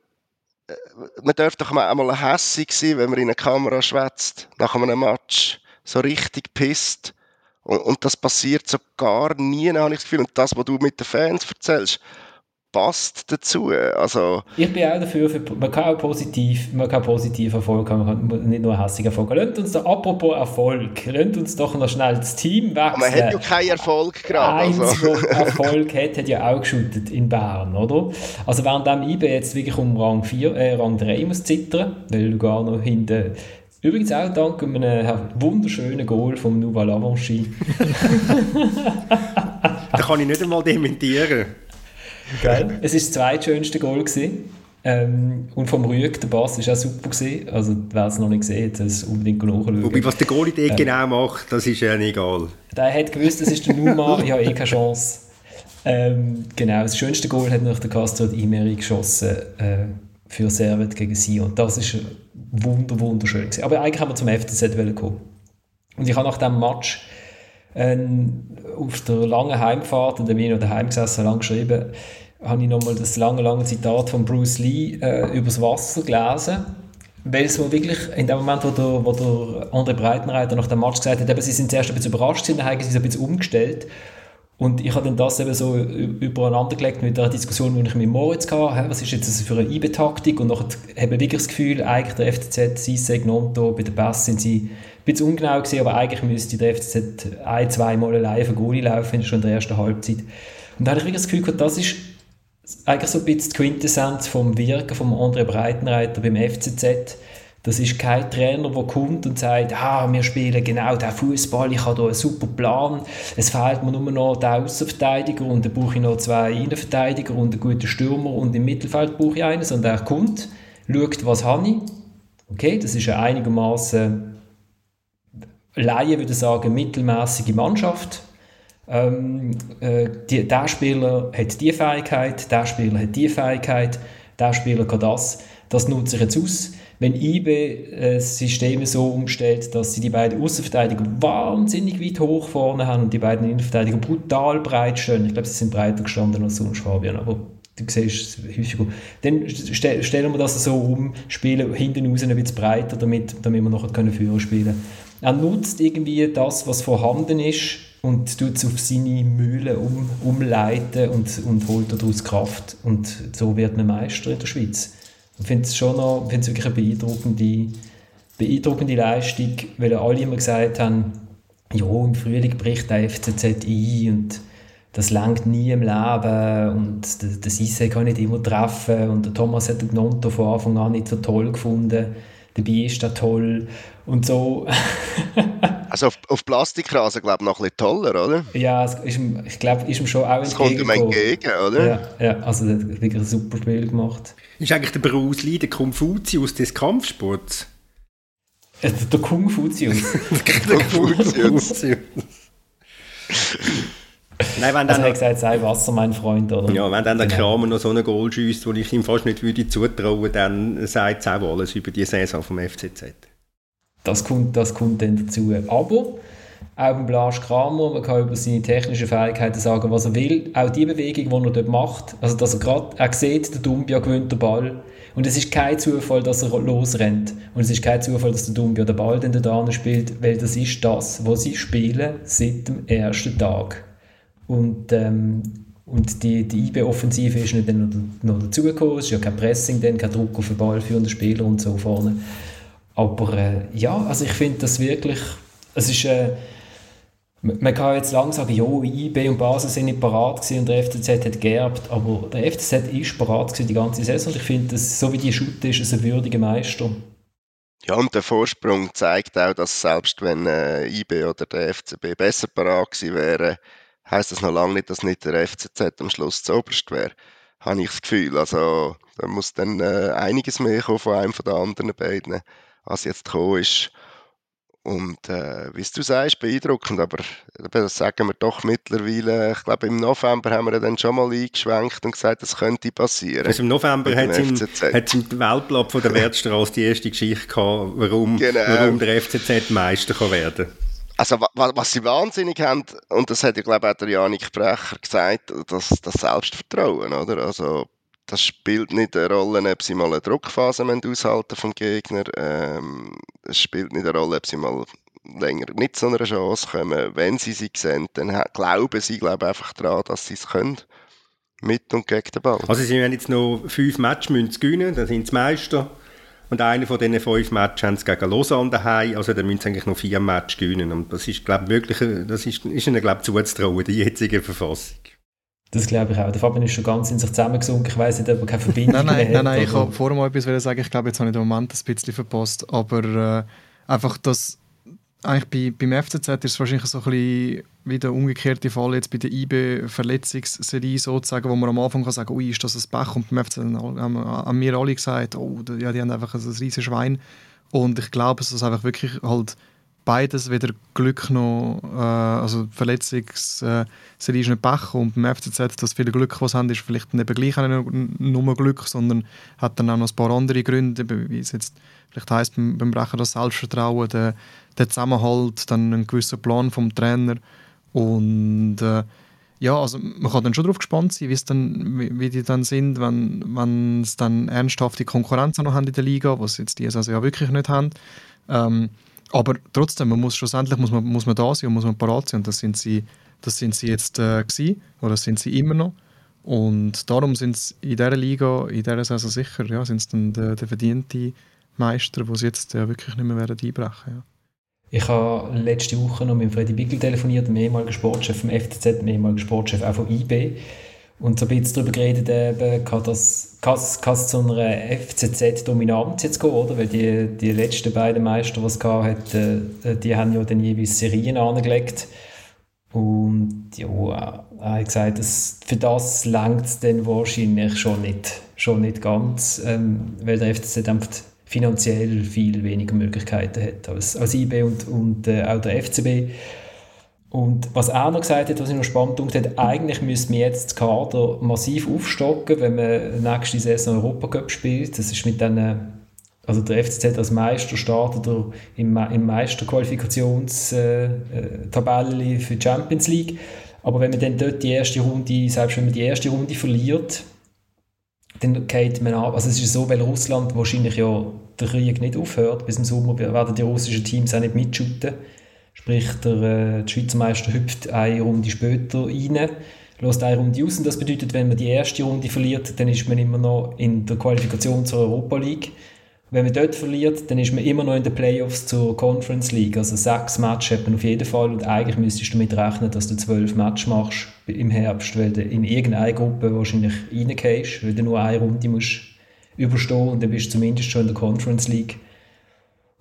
äh, man darf doch mal einmal hässig sein, wenn man in eine Kamera schwätzt nach einem Match, so richtig pisst. Und, und das passiert so gar nie, habe ich das Gefühl. Und das, was du mit den Fans erzählst, passt dazu. Also, ich bin auch dafür, für, man kann auch positiv, man kann positiv Erfolg haben, man kann nicht nur hässig Erfolg haben. Lasst uns da, apropos Erfolg, lasst uns doch noch schnell das Team wechseln. Man hat ja keinen Erfolg gerade. Eins, also. Erfolg hat, hat ja auch geschootet in Bern, oder? Also während dem IB jetzt wirklich um Rang, 4, äh, Rang 3 muss zittern, weil Lugano hinten Übrigens auch dank einem wunderschönen Goal vom Nouvel Avanchi. da kann ich nicht einmal dementieren. Geil. Es war das zweitschönste Goal. Ähm, und vom Rüeg, der Bass war auch super. Gewesen. Also, wer es noch nicht gesehen hat, es unbedingt nachschauen. Wobei, was der Goalie ähm, genau macht, das ist ja nicht egal. Der hat gewusst, das ist der Numa, ich habe eh keine Chance. Ähm, genau, das schönste Goal hat nach der Castro Imeri geschossen äh, für Servet gegen sie. Und das ist wunder, wunderschön. Gewesen. Aber eigentlich haben wir zum FCZ kommen. Und ich habe nach diesem Match ähm, auf der langen Heimfahrt, und dann bin ich noch daheim gesessen, lang geschrieben, habe ich nochmal das lange, lange Zitat von Bruce Lee äh, übers Wasser gelesen. Weil es wirklich in dem Moment, wo der, wo der André Breitenreiter nach dem Match gesagt hat, eben, sie sind zuerst ein bisschen überrascht, sind, dann haben sie es ein bisschen umgestellt. Und ich habe dann das eben so übereinander gelegt mit der Diskussion, die ich mit Moritz hatte. Was ist jetzt das für eine IB-Taktik? Und nachher habe ich wirklich das Gefühl, eigentlich der FCZ, Sisseg, Nonto, bei den Pass sind sie ein bisschen ungenau gewesen, aber eigentlich müsste der FCZ ein, zweimal allein für Goalie laufen, schon in der ersten Halbzeit. Und da habe ich wirklich das Gefühl das ist eigentlich so ein bisschen die Quintessenz vom Wirken von André Breitenreiter beim FCZ. Das ist kein Trainer, der kommt und sagt, ah, wir spielen genau den Fußball, ich habe hier einen super Plan. Es fehlt mir nur noch der Außenverteidiger und dann brauche ich noch zwei Innenverteidiger und einen guten Stürmer und im Mittelfeld brauche ich einen. Und er kommt, schaut, was habe ich. Okay, das ist eine einigermaßen Laie würde sagen, mittelmäßige Mannschaft. Ähm, äh, die, der Spieler hat die Fähigkeit, der Spieler hat die Fähigkeit, der Spieler kann das. Das nutze ich jetzt aus. Wenn IB äh, Systeme so umstellt, dass sie die beiden Außenverteidiger wahnsinnig weit hoch vorne haben und die beiden Innenverteidiger brutal breit stehen, ich glaube, sie sind breiter gestanden als sonst, Fabian, aber du siehst es häufig Dann stellen wir das so um, spielen hinten raus ein bisschen breiter, damit, damit wir nachher können Führer spielen können. Er nutzt irgendwie das, was vorhanden ist und tut es auf seine Mühle um, umleiten und, und holt daraus Kraft. Und so wird man Meister in der Schweiz. Ich finde es schon noch, finde es wirklich eine beeindruckende, beeindruckende Leistung, weil alle immer gesagt haben, ja, im Frühling bricht der FCZ ein und das langt nie im Leben und der Sisse kann nicht immer treffen und der Thomas hat den Nonto von Anfang an nicht so toll gefunden dabei ist das toll und so. also auf, auf Plastikrasen, glaube ich, noch ein bisschen toller, oder? Ja, ist, ich glaube, ist ihm schon auch Das kommt ihm entgegen, oder? Ja, ja also er hat wirklich ein super Spiel gemacht. Ist eigentlich der Bruce Lee der Konfuzius des Kampfsports? Äh, der Kung-Fuzius. der Kung-Fuzius. Nein, wenn also dann, er gesagt, sei Wasser, mein Freund, oder? Ja, wenn dann der genau. Kramer noch so einen Goal schießt, wo ich ihm fast nicht würde zutrauen, dann sagt es auch alles über die Saison vom FCZ. Das kommt, das kommt dann dazu. Aber auch beim Blas Kramer, man kann über seine technischen Fähigkeiten sagen, was er will. Auch die Bewegung, die er dort macht, also dass er gerade, er sieht, der Dumbia gewinnt den Ball. Und es ist kein Zufall, dass er losrennt. Und es ist kein Zufall, dass der Dumbia den Ball dann da spielt, weil das ist das, was sie spielen seit dem ersten Tag. Und, ähm, und die, die IB-Offensive ist nicht noch dazugekommen. Es ist ja kein Pressing, dann, kein Druck auf den Ball für den Spieler und so vorne. Aber äh, ja, also ich finde das wirklich, es ist, äh, man kann jetzt lang sagen, ja, IB und Basel sind nicht parat gewesen und der FCZ hat geerbt, aber der FCZ ist parat die ganze Saison und ich finde, so wie die Schutte ist es ein würdiger Meister. Ja, und der Vorsprung zeigt auch, dass selbst wenn äh, IB oder der FCB besser parat gewesen wären, heisst das noch lange nicht, dass nicht der FCZ am Schluss zu oberst wäre. Habe ich das Gefühl. Also, da muss dann äh, einiges mehr kommen von einem von den anderen beiden, als jetzt gekommen ist. Und äh, wie du sagst, beeindruckend, aber das sagen wir doch mittlerweile. Ich glaube, im November haben wir dann schon mal eingeschwenkt und gesagt, das könnte passieren. Also im November hat es im, im Weltblatt von der Wertstraße die erste Geschichte gehabt, warum, genau. warum der FCZ Meister kann werden also was sie wahnsinnig haben, und das hat ja glaube ich auch der Janik Brecher gesagt, das, das Selbstvertrauen, oder? Also das spielt nicht eine Rolle, ob sie mal eine Druckphase aushalten vom Gegner. Ähm, es spielt nicht eine Rolle, ob sie mal länger nicht zu einer Chance kommen. Wenn sie sie sehen, dann glauben sie glaube einfach daran, dass sie es können. Mit und gegen den Ball. Also sie haben jetzt noch fünf Matches gewinnen, dann sind sie Meister. Und einer von diesen fünf Matches haben sie gegen Lausanne daheim, also dann müssen sie eigentlich noch vier Matches gewinnen. Und das ist, glaube ich, wirklich, das ist, ist ihnen, glaube ich, zuzutrauen, die jetzige Verfassung. Das glaube ich auch. Der Fabian ist schon ganz in sich zusammengesunken. Ich weiß nicht, ob er keine Verbindung nein, nein, mehr hat. Nein, nein, ich wollte vorher mal etwas sagen. Ich glaube, jetzt habe ich den Moment ein bisschen verpasst. Aber äh, einfach, dass eigentlich bei, beim FCZ ist es wahrscheinlich so ein bisschen wie der umgekehrte Fall jetzt bei der IB-Verletzungsserie sozusagen, wo man am Anfang kann sagen, ui, ist das ein Pech? Und beim FCZ haben, haben wir alle gesagt, oh, ja, die haben einfach ein riesiges Schwein. Und ich glaube, dass es einfach wirklich halt beides weder Glück noch, äh, also Verletzungsserie äh, ist nicht Pech und beim FCZ das viele Glück, was haben, ist vielleicht nicht gleich nicht nur Glück, sondern hat dann auch noch ein paar andere Gründe, wie es jetzt vielleicht heisst beim, beim Brecher das Selbstvertrauen, der, der Zusammenhalt, dann ein gewisser Plan vom Trainer und äh, ja, also man kann dann schon darauf gespannt sein, dann, wie, die dann sind, wenn, wenn es dann ernsthafte Konkurrenz noch haben in der Liga, was jetzt die also ja wirklich nicht haben. Ähm, aber trotzdem, man muss schlussendlich muss man, muss man da sein und muss man parat sein. Und das sind sie, das sind sie jetzt äh, gewesen, oder das sind sie immer noch. Und darum sind sie in dieser Liga, in dieser Saison sicher, ja, sind es dann der, der verdiente Meister, die sie jetzt ja, wirklich nicht mehr werden einbrechen ja. Ich habe letzte Woche noch mit Freddy Bickel telefoniert, dem ehemaligen Sportchef vom FCZ, dem ehemaligen Sportchef auch von IB. Und so ein bisschen darüber geredet, eben, kann, das, kann, kann zu einer FCZ-Dominanz jetzt gehen, oder? Weil die, die letzten beiden Meister, die es gab, äh, die haben ja dann jeweils Serien angelegt. Und ja, er hat gesagt, dass für das längt es dann wahrscheinlich schon nicht, schon nicht ganz, ähm, weil der FCZ einfach finanziell viel weniger Möglichkeiten hat als, als IB und, und äh, auch der FCB. Und was er noch gesagt hat, was ich noch spannend fand, eigentlich müsste man jetzt das Kader massiv aufstocken, wenn man nächste Saison Europacup spielt. Das ist mit den, also der FCZ als Meister startet er im, im Meisterqualifikationstabelle äh, für die Champions League. Aber wenn man dann dort die erste Runde, selbst wenn man die erste Runde verliert, dann geht man ab. Also es ist so, weil Russland wahrscheinlich ja der Krieg nicht aufhört. Bis im Sommer werden die russischen Teams auch nicht mitschuten. Sprich, der, äh, Schweizer Meister hüpft eine Runde später rein, lässt eine Runde aus. Und das bedeutet, wenn man die erste Runde verliert, dann ist man immer noch in der Qualifikation zur Europa League. Wenn man dort verliert, dann ist man immer noch in den Playoffs zur Conference League. Also sechs Matches hat man auf jeden Fall und eigentlich müsstest du damit rechnen, dass du zwölf Matches machst im Herbst, weil du in irgendeine Gruppe wahrscheinlich reingehst, weil du nur eine Runde musst überstehen und dann bist du zumindest schon in der Conference League.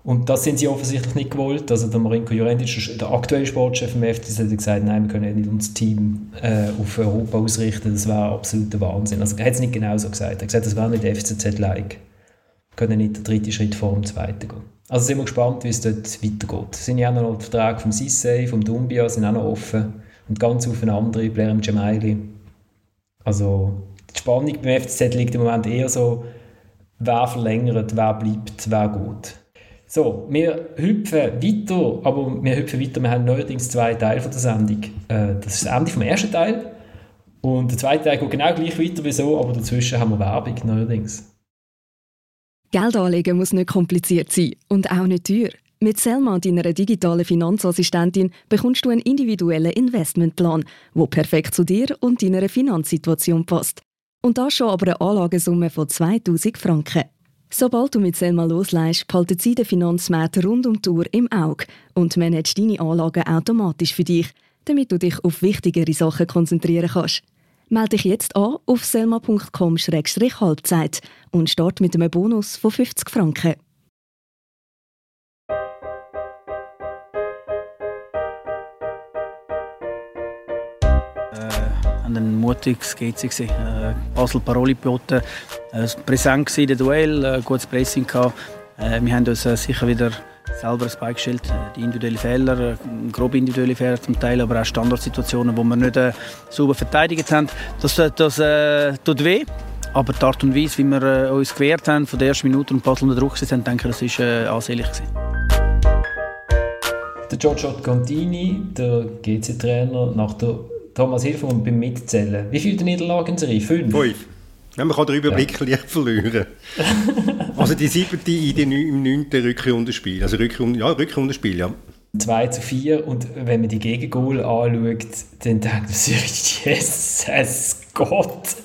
Und das sind sie offensichtlich nicht gewollt. Also der Marinko Jurendic, der aktuelle Sportchef im FCZ, hat gesagt, nein, wir können nicht unser Team äh, auf Europa ausrichten. Das wäre absoluter Wahnsinn. Also er hat es nicht genau so gesagt. Er hat gesagt, das wäre nicht FCZ-like. Wir können nicht den dritten Schritt vor dem zweiten gehen. Also sind wir gespannt, wie es dort weitergeht. Es sind ja auch noch die Verträge vom Sissay, vom Dumbia, sind auch noch offen. Und ganz auf eine andere, Blair Gemaili. Also die Spannung beim FCZ liegt im Moment eher so, wer verlängert, wer bleibt, wer geht. So, wir hüpfen weiter, aber wir hüpfen weiter. Wir haben neuerdings zwei Teile von der Sendung. Äh, das ist das Ende vom ersten Teil. Und der zweite Teil geht genau gleich weiter wie so, aber dazwischen haben wir Werbung neuerdings. Geld anlegen muss nicht kompliziert sein und auch nicht teuer. Mit Selma, deiner digitalen Finanzassistentin, bekommst du einen individuellen Investmentplan, der perfekt zu dir und deiner Finanzsituation passt. Und das schon aber eine Anlagesumme von 2000 Franken. Sobald du mit Selma loslässt, behalten sie den Finanzmärkte rund um die Uhr im Auge und managt deine Anlagen automatisch für dich, damit du dich auf wichtigere Sachen konzentrieren kannst. Melde dich jetzt an auf selma.com-halbzeit und start mit einem Bonus von 50 Franken. haben ein mutiges gesehen. Äh, Basel Paroli geboten, äh, präsent gewesen, der Duell, äh, gutes Pressing gehabt. Äh, wir haben uns äh, sicher wieder selber ein Bein gestellt. Äh, die individuellen Fehler, äh, grobe individuelle Fehler zum Teil, aber auch Standardsituationen, wo wir nicht äh, sauber verteidigt haben. Das, das äh, tut weh. Aber die Art und Weise, wie wir äh, uns gewehrt haben, von der ersten Minute und Basel unter Druck sind, denke ich, das war äh, ansehnlich. Der Giorgio Contini, der GC-Trainer, nach der Thomas Hilfermann beim Mitzählen. Wie viele Niederlagen in Serie? Fünf? Fünf. Ja, man kann den Überblick ja. leicht verlieren. also die siebte in den, im neunten Rückrundenspiel. Also Rückrunde, ja, Rückrundenspiel, ja. 2 zu 4 und wenn man die Gegengol anschaut, dann denkt man sich, Jesus Gott.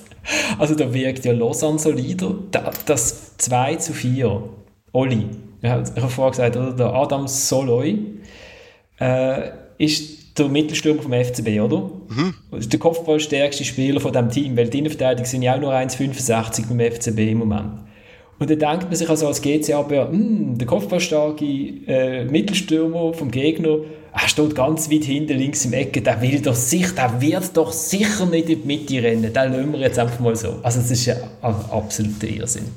Also da wirkt ja Lausanne solider. Das 2 zu 4, Oli, ich habe vorher gesagt, oder? der Adam Soloy äh, ist der Mittelstürmer vom FCB, oder? Mhm. ist der kopfballstärkste Spieler von diesem Team, weil die Innenverteidiger sind ja auch nur 1,65 beim FCB im Moment. Und dann denkt man sich also als GC-Abwehr, hm, der kopfballstarke äh, Mittelstürmer vom Gegner, er steht ganz weit hinten links im Ecke, der will doch sicher, der wird doch sicher nicht in die Mitte rennen. Den lassen wir jetzt einfach mal so. Also es ist ja ein absoluter Irrsinn.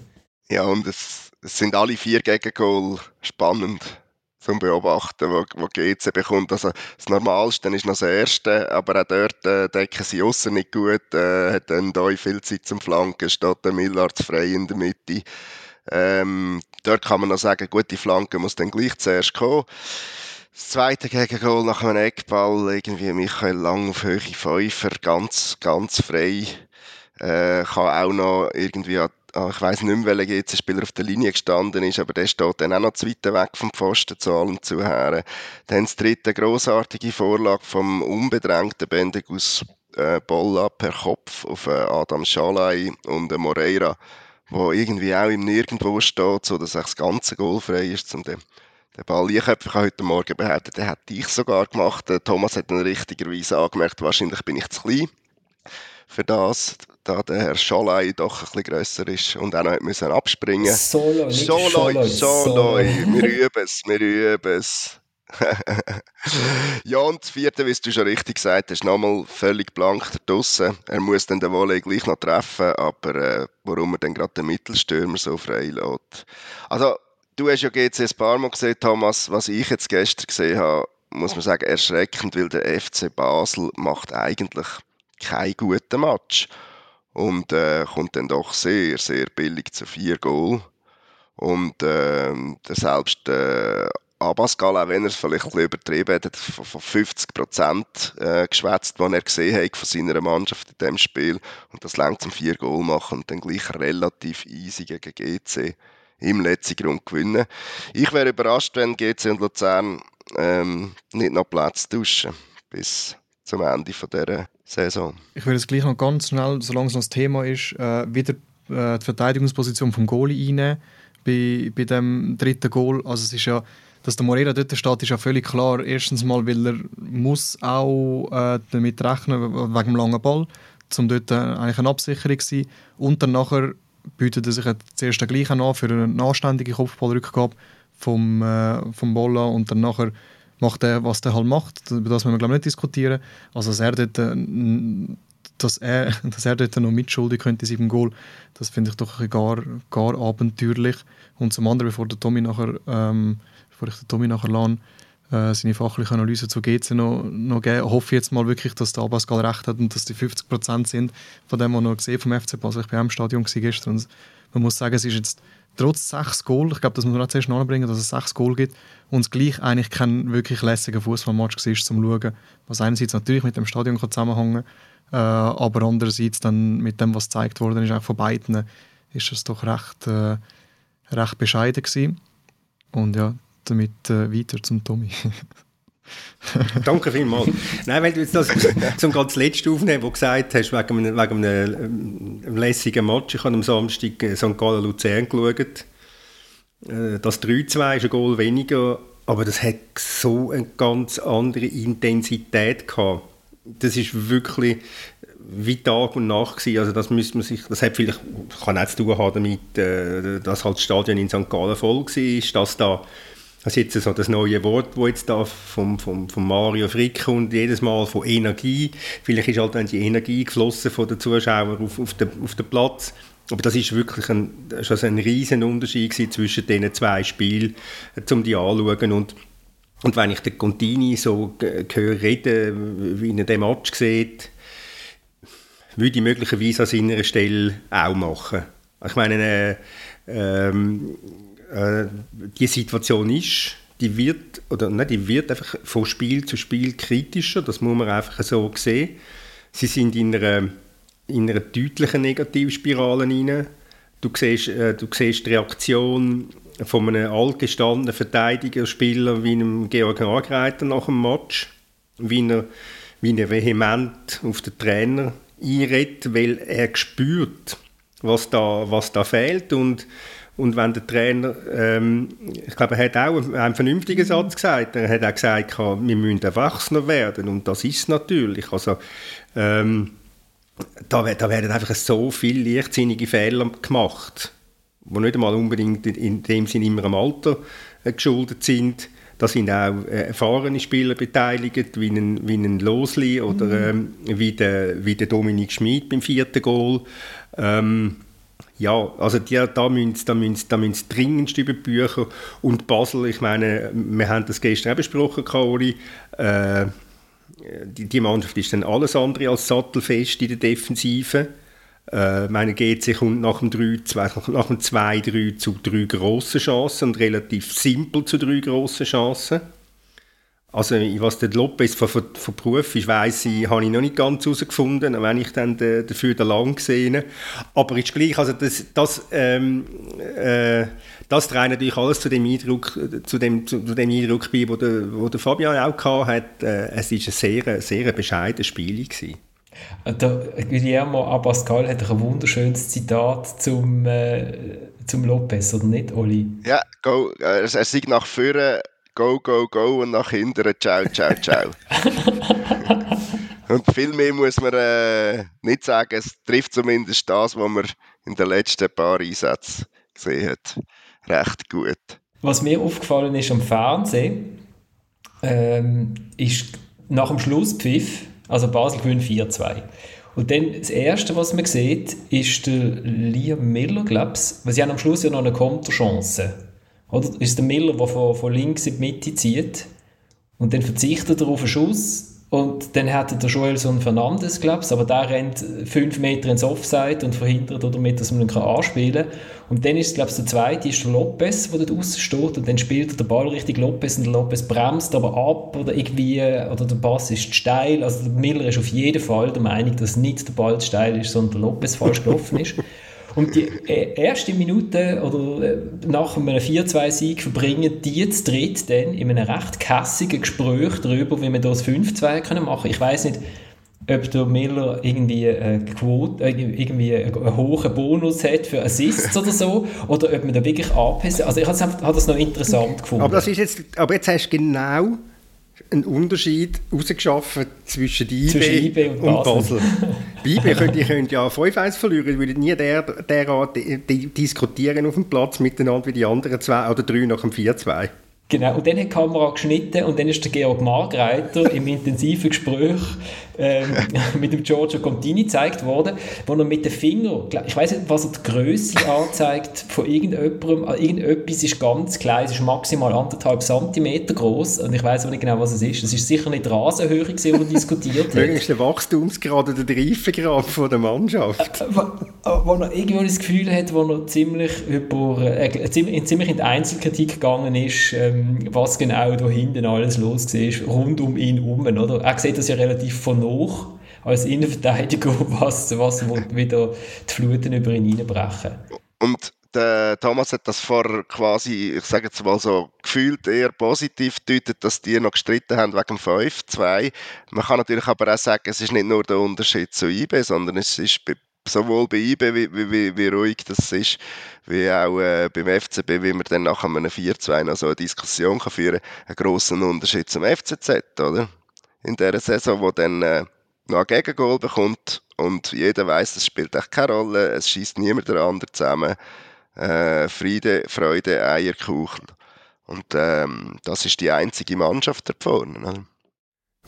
Ja, und es, es sind alle vier Gegengol spannend zum Beobachten, wo, wo GC bekommt. Also das Normalste ist noch das Erste, aber auch dort äh, decken sie außen nicht gut, äh, hat dann da viel Zeit zum Flanken, steht der Millard frei in der Mitte. Ähm, dort kann man noch sagen, gute Flanke muss dann gleich zuerst kommen. Das zweite Gegengol nach einem Eckball, irgendwie Michael Lang auf Höhe Pfeiffer, ganz, ganz frei. Äh, kann auch noch irgendwie an ich weiß nicht mehr, welcher jetzt Spieler auf der Linie gestanden ist, aber der steht dann auch noch zu weit weg vom Pfosten zu allem zuhören. Dann das dritte großartige Vorlage vom unbedrängten Bendegus äh, Bolla per Kopf auf äh, Adam Schalay und äh, Moreira, wo irgendwie auch im Nirgendwo steht, so dass das ganze Goal frei ist zum den der Ball ich habe heute Morgen behauptet, den hätte ich sogar gemacht. Thomas hat dann richtigerweise angemerkt, wahrscheinlich bin ich zu klein für das da der Herr Scholei doch ein bisschen grösser ist und auch noch müssen abspringen nicht Solo, Solo, wir üben es, wir üben es. ja, und das vierte, wie du schon richtig gesagt hast, nochmal völlig blank draussen. Er muss dann den Volley gleich noch treffen, aber äh, warum er dann gerade den Mittelstürmer so frei lässt. Also, du hast ja GC ein paar Mal gesehen, Thomas, was ich jetzt gestern gesehen habe, muss man sagen, erschreckend, weil der FC Basel macht eigentlich keinen guten Match und äh, kommt dann doch sehr, sehr billig zu vier Goal. Und äh, selbst äh, Abascal, auch wenn er es vielleicht ein bisschen übertrieben hat, hat von 50 Prozent äh, geschwätzt, was er gesehen hat von seiner Mannschaft in diesem Spiel. Und das längt zum vier Goal machen und dann gleich relativ easy gegen GC im letzten Grund gewinnen. Ich wäre überrascht, wenn GC und Luzern ähm, nicht noch Platz tauschen bis zum Ende von dieser Saison. Ich würde es gleich noch ganz schnell, solange es noch das Thema ist, äh, wieder äh, die Verteidigungsposition vom Goalie einnehmen bei, bei dem dritten Goal. Also es ist ja, dass der Moreira dort steht, ist ja völlig klar. Erstens mal, weil er muss auch äh, damit rechnen, wegen dem langen Ball, um dort äh, eigentlich eine Absicherung zu sein. Und dann nachher bietet er sich zuerst gleich an für eine anständige Kopfballrückgabe vom, äh, vom Bolla und dann nachher macht er, was er halt macht. Über das müssen wir glaube ich nicht diskutieren. Also dass er dort, äh, dass er, dass er dort noch mitschuldig könnte in seinem Goal, das finde ich doch gar, gar abenteuerlich. Und zum anderen, bevor der Tommy nachher, ähm, bevor ich den Tommy nachher lerne, äh, seine fachliche Analyse zu GC noch, noch geben. hoffe ich jetzt mal wirklich, dass der Abascal recht hat und dass die 50% sind von dem, was noch gesehen vom FC Basel. Ich war im Stadion gestern und man muss sagen, es ist jetzt trotz sechs Goal, ich glaube, das muss man auch zuerst nachbringen, dass es sechs Goal gibt und es gleich eigentlich kein wirklich lässiger Fußballmatch war zum Schauen, was einerseits natürlich mit dem Stadion zusammenhängen kann, äh, aber andererseits dann mit dem, was gezeigt worden ist, auch von beiden, ist es doch recht, äh, recht bescheiden gewesen. Und ja, damit äh, weiter zum Tommy. Danke vielmals. Nein, weil du jetzt das zum ganz letzten aufnehmen, wo du gesagt hast, wegen einem, wegen einem, einem lässigen Match. Ich habe am Samstag äh, St. Gallen Luzern geschaut. Äh, das 3-2 ist ein Goal weniger, aber das hat so eine ganz andere Intensität gehabt. Das ist wirklich wie Tag und Nacht gewesen. Also das müsste man sich, das hat vielleicht, kann auch zu tun haben damit, äh, dass halt das Stadion in St. Gallen voll war, dass da das ist jetzt so das neue Wort, das jetzt da vom, vom, vom Mario Frick kommt, jedes Mal von Energie. Vielleicht ist halt dann die Energie geflossen von den Zuschauern auf, auf, den, auf den Platz. Aber das ist wirklich ein, schon ein riesen Unterschied zwischen diesen zwei Spielen, äh, um die anzuschauen. Und, und wenn ich den Contini so höre reden, wie er den Match sieht, würde ich möglicherweise an seiner Stelle auch machen. Ich meine, äh, ähm, äh, die Situation ist, die wird, oder nein, die wird einfach von Spiel zu Spiel kritischer, das muss man einfach so sehen. Sie sind in einer, in einer deutlichen Negativspirale rein. Du siehst, äh, du siehst die Reaktion von einem altgestandenen Verteidigerspieler wie einem Georg Angreiter nach dem Match, wie er, wie er vehement auf den Trainer einredet, weil er spürt, was da, was da fehlt und und wenn der Trainer, ähm, ich glaube, er hat auch einen vernünftigen mhm. Satz gesagt. Er hat auch gesagt, wir müssen erwachsener werden. Und das ist natürlich. Also, ähm, da, da, werden einfach so viele leichtsinnige Fehler gemacht, die nicht einmal unbedingt in dem Sinne immer am Alter äh, geschuldet sind. Da sind auch äh, erfahrene Spieler beteiligt, wie ein, wie ein Losli oder mhm. ähm, wie, der, wie der Dominik Schmid beim vierten Goal. Ähm, ja, also die, da müssen da müssen, da müssen dringendst über Bücher. Und Basel, ich meine, wir haben das gestern auch besprochen, Kaori, äh, die, die, Mannschaft ist dann alles andere als sattelfest in der Defensive. Äh, meine GC kommt nach dem 2-3 zu drei grossen Chancen und relativ simpel zu drei grossen Chancen. Also was der Lopez von, von, von Beruf ist, weiss ich, habe ich noch nicht ganz herausgefunden, wenn ich dann de, dafür den lang gesehen Aber ist gleich, also das, das, ähm, äh, das trägt natürlich alles zu dem Eindruck, zu dem, zu, dem Eindruck bei, wo der, wo der Fabian auch hatte. Äh, es war ein sehr, sehr bescheidenes Spiel. Gewesen. Äh, der Guillermo Abascal hat ein wunderschönes Zitat zum, äh, zum Lopez, oder nicht, Oli? Ja, go, er, er sieht nach vorne go, go, go und nach hinten ciao, ciao, ciao. und viel mehr muss man äh, nicht sagen. Es trifft zumindest das, was man in den letzten paar Einsätzen gesehen hat, recht gut. Was mir aufgefallen ist am Fernsehen, ähm, ist nach dem Schlusspfiff, also Basel gewinnt 4-2. Und dann das Erste, was man sieht, ist der Liam Miller, glaube ich. Weil sie haben am Schluss ja noch eine Konterchance. Oder? Ist der Miller, der von, von links in die Mitte zieht und dann verzichtet er auf einen Schuss und dann hat der Joelson Fernandes, glaube ich, aber der rennt fünf Meter ins Offside und verhindert damit, dass man ihn anspielen kann. Und dann ist, glaube ich, der zweite ist der Lopez, der dort außen steht und dann spielt er den Ball richtig Lopez und der Lopez bremst aber ab oder irgendwie, oder der Pass ist steil. Also der Miller ist auf jeden Fall der Meinung, dass nicht der Ball steil ist, sondern der Lopez falsch gelaufen ist. Und die äh, erste Minute oder äh, nach einem 4-2-Sieg verbringen die zu dritt dann in einem recht kässigen Gespräch darüber, wie wir das 5-2 machen können. Ich weiß nicht, ob der Miller irgendwie, eine Quote, äh, irgendwie einen hohen Bonus hat für Assists oder so, oder ob man da wirklich anpassen. Also ich habe das noch interessant gefunden. Aber, das ist jetzt, aber jetzt hast du genau einen Unterschied herausgeschaffen zwischen IB, zwischen IB und, und Basel. Bei IB könnt ihr könnt ja 5-1 verlieren, ihr würdet nie der, derart diskutieren auf dem Platz miteinander wie die anderen zwei oder drei nach dem 4-2. Genau, und dann hat die Kamera geschnitten und dann ist der Georg Margreiter im intensiven Gespräch ähm, mit dem Giorgio Contini gezeigt worden, wo er mit dem Finger, ich weiß nicht, was er die Größe anzeigt von irgendjemandem, also irgendetwas ist ganz klein, es ist maximal anderthalb Zentimeter groß und ich weiß auch nicht genau, was es ist. Es ist sicher nicht die Rasenhöhe, die er diskutiert hat. ist der Wachstumsgrad oder der Reifegrad von der Mannschaft. Äh, wo, wo er irgendwo das Gefühl hat, wo er ziemlich, über, äh, ziemlich in die Einzelkritik gegangen ist, ähm, was genau da hinten alles los war, rund um ihn herum. Oder? Er sieht das ja relativ von hoch als Innenverteidiger, was, was wieder die Fluten über ihn hineinbrechen. Und der Thomas hat das vor quasi, ich sage jetzt mal so, gefühlt eher positiv deutet, dass die noch gestritten haben wegen dem 5-2. Man kann natürlich aber auch sagen, es ist nicht nur der Unterschied zu IB, sondern es ist sowohl bei IB, wie, wie, wie, ruhig das ist, wie auch äh, beim FCB, wie man dann nach einem 4-2 noch so eine Diskussion kann führen kann, einen grossen Unterschied zum FCZ, oder? In dieser Saison, wo dann äh, noch ein Gegengol bekommt und jeder weiß, es spielt echt keine Rolle, es schießt niemand der andere zusammen. Äh, Friede, Freude, Eierkuchen. Und ähm, das ist die einzige Mannschaft da vorne.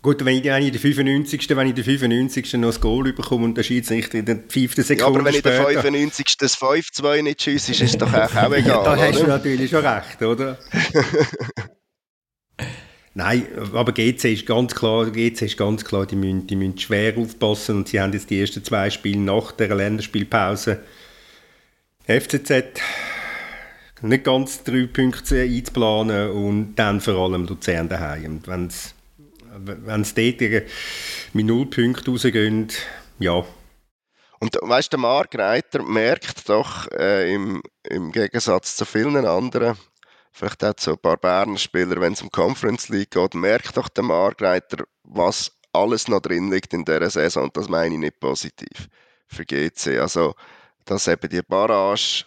Gut, wenn ich, wenn ich der 95. Wenn ich der 95. noch das Goal bekomme und der Schiedsrichter in der 5. Sekunde Ja, aber wenn ich der 95. das 5-2 nicht schieße, ist es doch auch, auch egal, Da hast du natürlich schon recht, oder? Nein, aber GC ist ganz klar, GC ist ganz klar, die müssen, die müssen schwer aufpassen und sie haben jetzt die ersten zwei Spiele nach der Länderspielpause FCZ nicht ganz drei Punkte einzuplanen und dann vor allem Luzern daheim. Wenn es dort mit null Punkten rausgehen, ja. Und weißt du, der Margreiter merkt doch äh, im, im Gegensatz zu vielen anderen, vielleicht auch zu ein paar Berner Spieler, wenn es um Conference League geht, merkt doch der Margreiter, was alles noch drin liegt in dieser Saison. Und das meine ich nicht positiv für GC. Also, dass eben die Barrage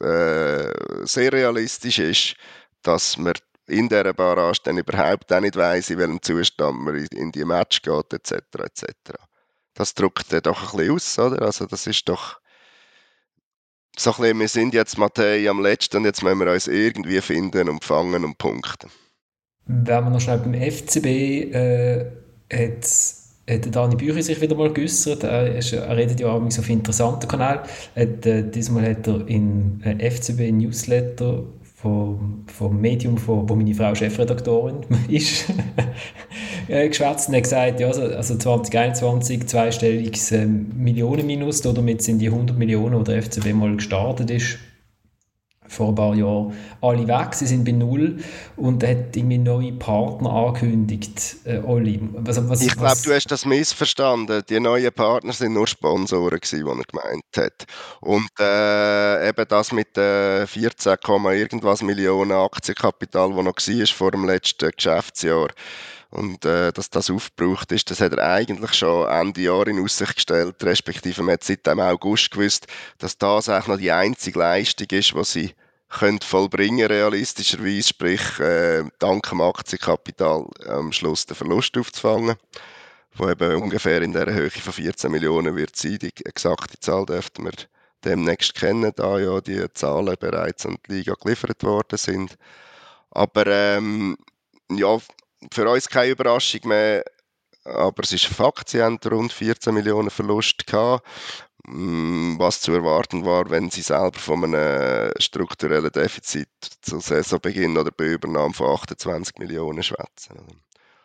äh, sehr realistisch ist, dass man in dieser Barrage dann überhaupt auch nicht weiss, in welchem Zustand man in die Match geht, etc. etc. Das drückt dann doch ein bisschen aus, oder? Also das ist doch so ein bisschen, wir sind jetzt Matthäi am letzten und jetzt müssen wir uns irgendwie finden und fangen und punkten. Wenn wir noch schnell beim FCB äh, hat, hat Dani Bücher sich wieder mal geäußert. Er, ist, er redet ja auch auf interessanten Kanal. Hat, äh, diesmal hat er in äh, FCB Newsletter vom, vom Medium, von, wo meine Frau Chefredaktorin ist, äh, geschwätzt und hat gesagt, ja, also, also 2021 zweistelliges äh, Millionenminus, damit sind die 100 Millionen, die der FCB mal gestartet ist, vor ein paar Jahren alle weg, sie sind bei null und er hat irgendwie neue Partner angekündigt, äh, Olli. Was, was, ich glaube, du hast das missverstanden. Die neuen Partner sind nur Sponsoren gewesen, die er gemeint hat. Und äh, eben das mit äh, 14, irgendwas Millionen Aktienkapital, das noch war vor dem letzten Geschäftsjahr, und äh, dass das aufgebraucht ist, das hat er eigentlich schon Ende Jahr in Aussicht gestellt, respektive man hat seit dem August gewusst, dass das auch noch die einzige Leistung ist, die sie können vollbringen realistischerweise, sprich äh, dank dem Aktienkapital am Schluss den Verlust aufzufangen, wo eben ungefähr in der Höhe von 14 Millionen wird sein. Die exakte Zahl dürften wir demnächst kennen, da ja die Zahlen bereits an die Liga geliefert worden sind. Aber ähm, ja, für uns keine Überraschung mehr, aber es ist Fakt, sie haben rund 14 Millionen Verlust gehabt, mm, was zu erwarten war, wenn sie selber von einem strukturellen Defizit zu Saisonbeginn oder bei Übernahme von 28 Millionen schwätzen.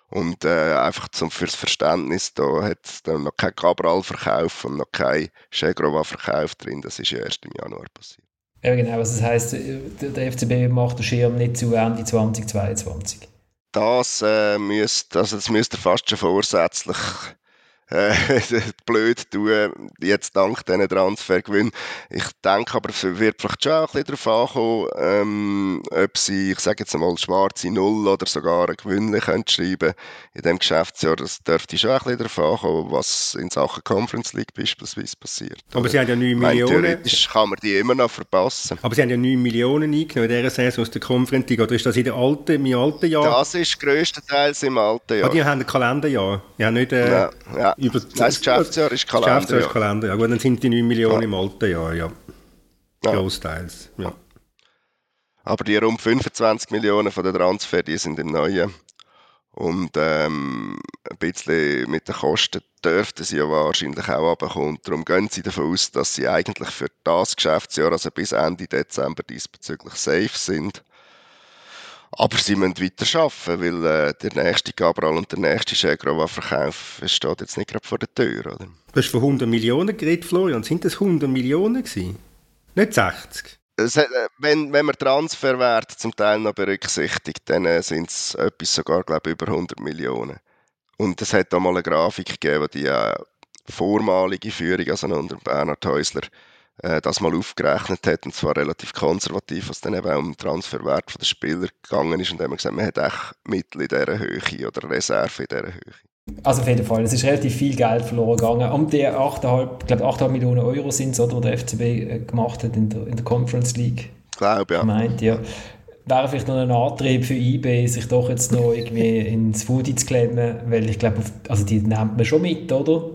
Und äh, einfach zum, fürs Verständnis, da hat es noch kein Cabral-Verkauf und noch kein Chegrova-Verkauf drin, das ist ja erst im Januar passiert. Ja genau, also das heisst, der FCB macht den Schirm nicht zu Ende 2022 das äh, müsst, also das müsst ihr fast schon vorsätzlich äh, blöd tun, jetzt dank diesen Transfergewinn. Ich denke aber, es wird vielleicht schon auch ein bisschen darauf ankommen, ähm, ob sie, ich sage jetzt einmal, schwarze Null oder sogar ein Gewinn können schreiben in diesem Geschäftsjahr. Das dürfte schon ein bisschen darauf ankommen, was in Sachen Conference League beispielsweise passiert. Aber sie haben ja 9 Millionen. Theoretisch kann man die immer noch verpassen. Aber sie haben ja 9 Millionen eingenommen in dieser Saison aus der Conference League. Oder ist das in der alten, im alten Jahr? Das ist größtenteils im alten Jahr. Ah, die haben ein Kalenderjahr. Die haben nicht... Äh, ja, ja. Über Nein, das Geschäftsjahr ist Kalender. Das Geschäftsjahr ist Kalender, ja. Gut, dann sind die 9 Millionen ja. im alten Jahr, ja. ja. Großteils, ja. Aber die rund 25 Millionen von den Transfer, die sind im neuen. Und ähm, ein bisschen mit den Kosten dürften sie ja wahrscheinlich auch runterkommen. Darum gehen sie davon aus, dass sie eigentlich für das Geschäftsjahr, also bis Ende Dezember diesbezüglich safe sind. Aber sie müssen weiter arbeiten, weil äh, der nächste Cabral und der nächste Chegrova-Verkauf steht jetzt nicht gerade vor der Tür. Oder? Du hast von 100 Millionen geredet, Florian. Sind das 100 Millionen gewesen? Nicht 60? Es, äh, wenn, wenn man Transferwerte zum Teil noch berücksichtigt, dann äh, sind es etwas sogar, glaube ich, über 100 Millionen. Und es hat auch mal eine Grafik gegeben, die die äh, vormalige Führung, also unter Bernhard Häusler, das mal aufgerechnet hat, und zwar relativ konservativ, was dann eben auch um den Transferwert der Spieler gegangen ist, und dann haben wir gesagt, man hat echt Mittel in dieser Höhe oder Reserve in dieser Höhe. Also auf jeden Fall, es ist relativ viel Geld verloren gegangen. Um die 8,5, glaube 8,5 Millionen Euro sind es, oder, die der FCB äh, gemacht hat in der, in der Conference League. Ich glaube, ja. Meint, ja. Wäre vielleicht noch ein Antrieb für eBay, sich doch jetzt noch irgendwie ins Foodie zu klemmen, weil ich glaube, also die nimmt man schon mit, oder?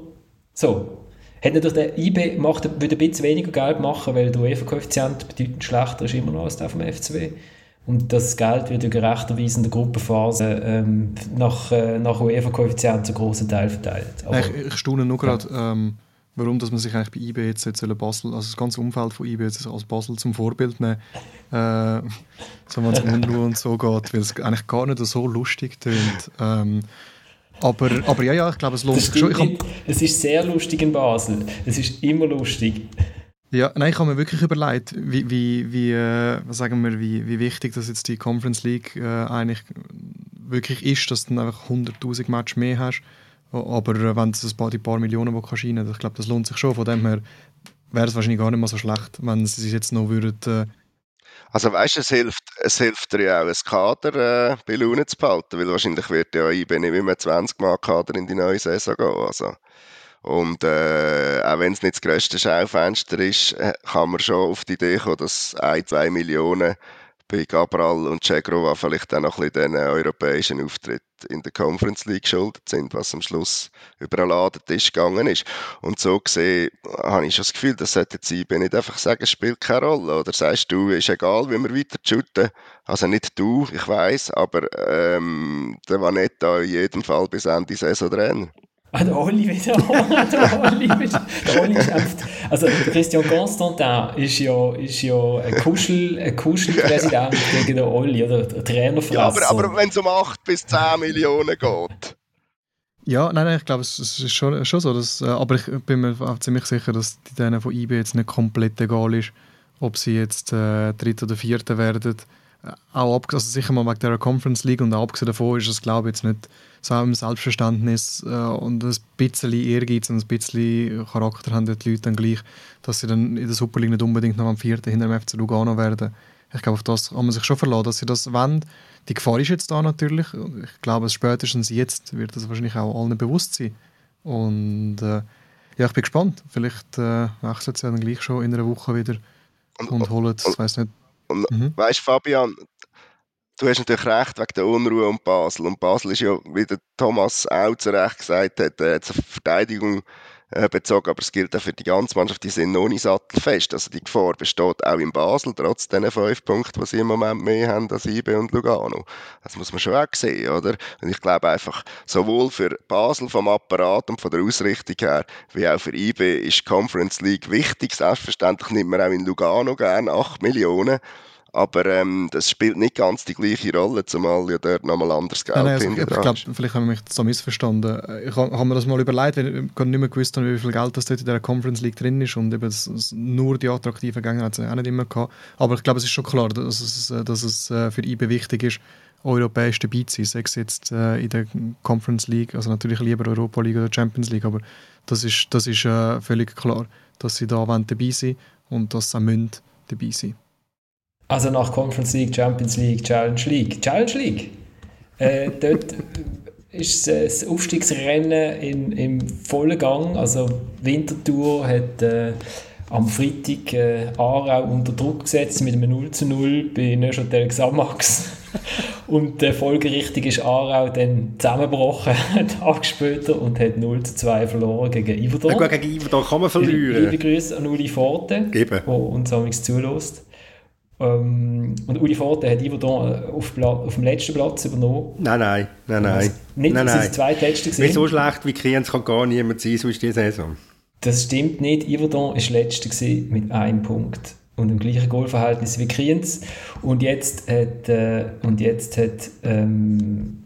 So, hat natürlich der IB macht, würde ein bisschen weniger Geld machen, weil der UEFA-Koeffizient bedeutend schlechter ist immer noch als der vom FCB. Und das Geld wird ja gerechterweise in der Gruppenphase ähm, nach, äh, nach UEFA-Koeffizient zu grossen Teil verteilt. Aber, ich, ich staune nur gerade, ähm, warum dass man sich eigentlich bei IB jetzt, jetzt Basel, also das ganze Umfeld von IB jetzt als Basel zum Vorbild nehmen, äh, so wenn es um Unruhe und so geht, weil es eigentlich gar nicht so lustig tönt. Ähm, aber, aber ja, ja, ich glaube, es lohnt sich schon. Hab... Es ist sehr lustig in Basel. Es ist immer lustig. Ja, nein, ich habe mir wirklich überlegt, wie, wie, wie, äh, sagen wir, wie, wie wichtig das jetzt die Conference League äh, eigentlich wirklich ist, dass du dann einfach 100'000 Matches mehr hast. Aber äh, wenn es ein paar, die paar Millionen die kannst rein, ich glaube, das lohnt sich schon. Von dem her wäre es wahrscheinlich gar nicht mal so schlecht, wenn sie jetzt noch würden, äh, also weißt du, es hilft, es hilft dir ja auch, ein Kader äh, bei Laune zu behalten, weil wahrscheinlich wird ja IB nicht mehr 20 Mal Kader in die neue Saison gehen. Also. Und äh, auch wenn es nicht das grösste Schaufenster ist, äh, kann man schon auf die Idee kommen, dass ein, zwei Millionen bei Gabral und Cegrova vielleicht auch noch ein bisschen den europäischen Auftritt in der Conference League geschuldet sind, was am Schluss über einen Ladentisch gegangen ist. Und so gesehen habe ich schon das Gefühl, das sollte jetzt IB nicht einfach sagen, spielt keine Rolle. Oder sagst du, ist egal, wie wir weiter shooten. Also nicht du, ich weiß, aber ähm, der da in jedem Fall bis Ende Saison drin. Ah, der Oli wieder. der Oli, der Oli ist Also Christian Constantin ist ja, ist ja ein, Kuschel, ein Kuschelpräsident gegen den Oli, oder der Trainerfresser. Ja, aber, aber wenn es um 8 bis 10 Millionen geht. Ja, nein, nein, ich glaube, es, ist schon, schon so. Dass, äh, aber ich bin mir auch ziemlich sicher, dass die denen von IB jetzt nicht komplett egal ist, ob sie jetzt äh, Dritter oder Vierter werden. Äh, auch also sicher mal wegen der Conference League und auch abgesehen davon ist es, glaube ich, jetzt nicht Selbstverständnis äh, und ein bisschen Ehrgeiz und ein bisschen Charakter haben die Leute dann gleich, dass sie dann in der Super League nicht unbedingt noch am vierten hinter dem FC Lugano werden. Ich glaube, auf das kann man sich schon verlassen, dass sie das wollen. Die Gefahr ist jetzt da natürlich. Ich glaube, spätestens jetzt wird das wahrscheinlich auch allen bewusst sein. Und äh, ja, ich bin gespannt. Vielleicht äh, wechselt sie dann gleich schon in einer Woche wieder und, und holt, ich weiß nicht. Und, mhm. Weißt Fabian, du hast natürlich recht wegen der Unruhe um Basel. Und Basel ist ja, wie der Thomas auch zu Recht gesagt hat, äh, zur Verteidigung äh, bezogen, aber es gilt auch für die ganze Mannschaft, die sind noch nicht sattelfest. Also die Gefahr besteht auch in Basel, trotz diesen fünf Punkten, die sie im Moment mehr haben als IB und Lugano. Das muss man schon auch sehen, oder? Und ich glaube einfach, sowohl für Basel vom Apparat und von der Ausrichtung her, wie auch für IB ist die Conference League wichtig. Selbstverständlich nimmt man auch in Lugano gerne 8 Millionen aber ähm, das spielt nicht ganz die gleiche Rolle, zumal ja dort nochmal anders Geld nein, nein, also, Ich glaube, vielleicht haben wir mich so missverstanden. Ich habe mir das mal überlegt, weil ich nicht mehr gewusst wie viel Geld das dort in der Conference League drin ist und eben das, nur die attraktiven Gänge hat es auch nicht immer gehabt. Aber ich glaube, es ist schon klar, dass es, dass es äh, für IB wichtig ist, europäisch dabei zu sein, sei es jetzt äh, in der Conference League, also natürlich lieber Europa League oder Champions League, aber das ist, das ist äh, völlig klar, dass sie da dabei sind und dass sie auch dabei sein also nach Conference League, Champions League, Challenge League. Challenge League. Äh, dort ist das Aufstiegsrennen in, im vollen Gang. Also Winterthur hat äh, am Freitag äh, Aarau unter Druck gesetzt mit einem 0 zu 0 bei Neuchâtel Xamax. und äh, folgerichtig ist Aarau dann zusammengebrochen, Tag später, und hat 0 zu 2 verloren gegen Iverdon. Ja, gegen Iverdon kann man verlieren. Liebe Grüße an Uli Forte, der uns amigs zulässt. Ähm, und Uli Forte hat Yverdon äh, auf, auf, dem letzten Platz übernommen. Nein, nein, nein, nein. Also nicht, nein, nein. zweitletzte gesehen. so schlecht wie Kriens kann gar niemand sein, so ist die Saison. Das stimmt nicht. Yverdon war letzte mit einem Punkt und im gleichen Goalverhältnis wie Kriens. Und jetzt hat, äh, und jetzt hat ähm,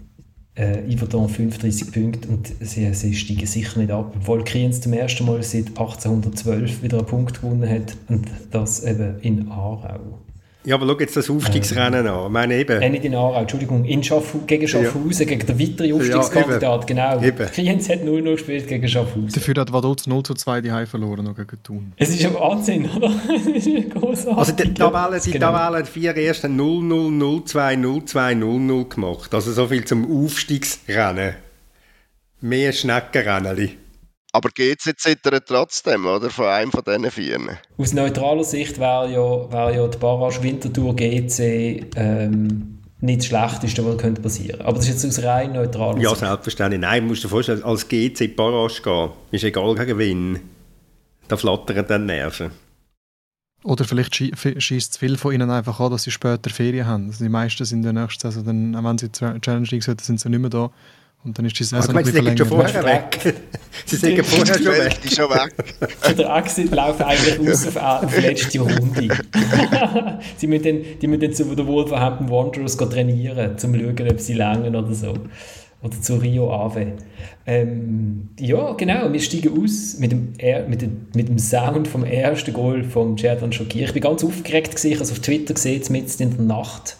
äh, Yverdon 35 Punkte und sie, sie steigen sicher nicht ab, obwohl Kriens zum ersten Mal seit 1812 wieder einen Punkt gewonnen hat und das eben in Aarau. Ja, aber schau jetzt das Aufstiegsrennen ähm, an. Ich meine eben... Äh, nicht in Aarau, Entschuldigung, in Schaffhausen, gegen Schaffhausen, ja. gegen den weiteren Aufstiegskandidat, ja, genau. Eben. Kriens hat 0-0 gespielt gegen Schaffhausen. Dafür hat Vaduz 0 zu 2 die Heim verloren noch gegen Thun. Es ist ja Wahnsinn, oder? Großartig. Also die Tabelle, die genau. Tabelle vier ersten 0-0, 0-2, 0-2, 0-0 gemacht. Also so viel zum Aufstiegsrennen. Mehr Schneckenrennen. Aber geht es jetzt trotzdem, oder? Von einem von diesen vier? Aus neutraler Sicht wäre ja, wär ja die Barrage Winterthur GC ähm, nicht das Schlechteste, was könnte passieren Aber das ist jetzt aus rein neutraler ja, Sicht. Ja, selbstverständlich. Nein, musst du dir vorstellen, als GC die Barrage gehen, ist egal gegen wen. Da flattern dann Nerven. Oder vielleicht schießt viel von ihnen einfach an, dass sie später Ferien haben. Also die meisten sind in der nächsten Saison, dann, wenn sie Challenge League sollten, sind sie nicht mehr da. Und dann ist die Saison also, ein bisschen schon vorher weg. sie sind vorher schon weg. Die schon weg. Von der Exit laufen eigentlich aus auf, auf letzte Runde. sie müssen dann, die müssen dann zu den Wolverhampton Wanderers trainieren, um zu schauen, ob sie länger oder so. Oder zu Rio Ave. Ähm, ja, genau, wir steigen aus mit dem, mit, dem, mit dem Sound vom ersten Goal von Jadon Shakir. Ich war ganz aufgeregt, gewesen, ich habe es auf Twitter gesehen, mitten in der Nacht.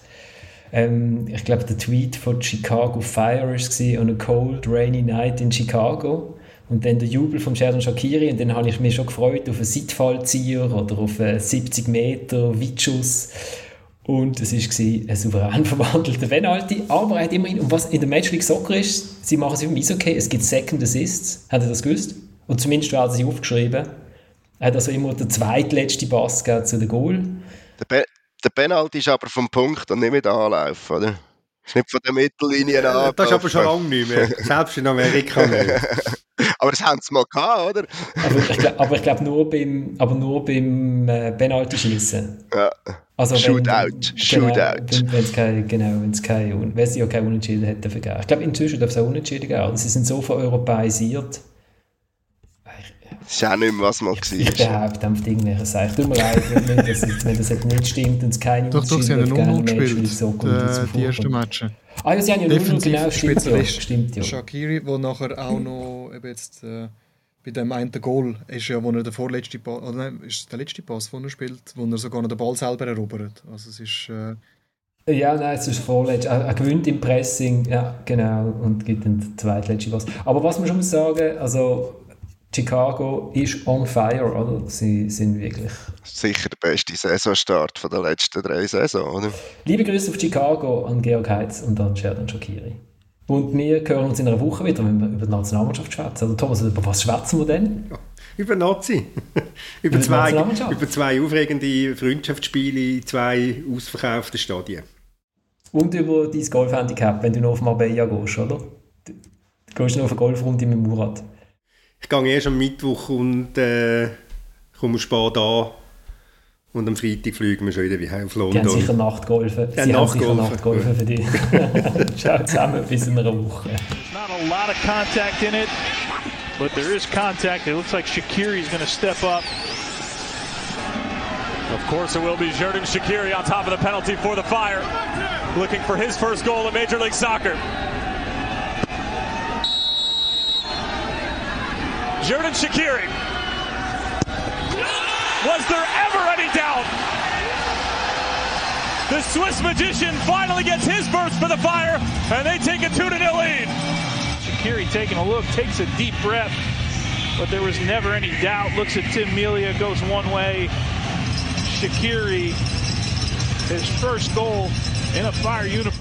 Ähm, ich glaube, der Tweet von Chicago Fire war on a cold, rainy night in Chicago. Und dann der Jubel von Sheridan Shakiri. Und dann habe ich mich schon gefreut auf einen Seitfallzieher oder auf einen 70 Meter Weitschuss. Und es war ein souverän verwandelter Penalty. Aber er hat immerhin, und was in der Match League Soccer ist, sie machen es im okay, es gibt Second Assists. Habt ihr das gewusst? Und zumindest werden sie aufgeschrieben. Er hat also immer den zweitletzten Pass zu dem Goal. Der, Pe der Penalty ist aber vom Punkt und nicht mit Anlauf, oder? Ist nicht von der Mittellinie an. Das ist aber schon lange nicht mehr. Selbst in Amerika nicht. aber das haben sie mal gehabt, oder? aber ich glaube glaub nur beim, aber nur beim äh, Penalty-Schießen. Ja. Also Shootout. Genau, Shootout. Wenn es kein, genau, wenn es kein, wenn ja kein Unentschieden hätte gegeben. Ich glaube, inzwischen darf es auch Unentschieden geben. Sie sind so vereuropäisiert. Das ist auch nicht mehr, was man war. Ich behaupte einfach irgendwelche Sachen. Tut mir leid, wenn das, wenn das nicht stimmt und es keine Doch, doch, sie haben einen 0 gespielt, so äh, die ersten Matches. Ah ja, sie haben ja 0 genau, stimmt ja. Stimmt ja. Shakiri, der nachher auch noch eben jetzt... Äh, bei dem einen Goal ist ja, wo er der vorletzte Pass, oder nein, ist der letzte Pass, den er spielt, wo er sogar noch den Ball selber erobert. Also es ist... Äh ja, nein, es ist vorletzt. Er, er gewinnt im Pressing, ja, genau, und gibt dann den zweitletzten Pass. Aber was man schon muss sagen, also Chicago ist on fire, oder? Sie sind wirklich... Sicher der beste Saisonstart der letzten drei Saisons, oder? Liebe Grüße auf Chicago an Georg Heitz und an Sheridan Shakiri. Und wir hören uns in einer Woche wieder, wenn wir über die Nationalmannschaft schwätzen. Also Thomas, über was schwätzen wir denn? Ja, über Nazi. über, über, zwei, über zwei aufregende Freundschaftsspiele in zwei ausverkauften Stadien. Und über dein Golfhandicap, wenn du noch auf Marbella gehst, oder? Du gehst noch auf eine Golfrunde mit Murat. Ich gehe erst am Mittwoch und äh, komme spät an und am Freitag fliegen wir schon wieder wie auf London. Die haben sicher Nachtgolfen. Ja, Sie Nachtgolfen. haben sicher Nachtgolfen für dich. Ciao zusammen, bis in einer Woche. There's not a lot of contact in it, but there is contact. It looks like Shakiri is going to step up. Of course it will be Jordan Shakiri on top of the penalty for the Fire. Looking for his first goal in Major League Soccer. Jordan Shakiri Was there ever any doubt? The Swiss magician finally gets his burst for the fire, and they take a 2 0 lead. Shakiri taking a look, takes a deep breath, but there was never any doubt. Looks at Tim Melia, goes one way. Shakiri, his first goal in a fire uniform.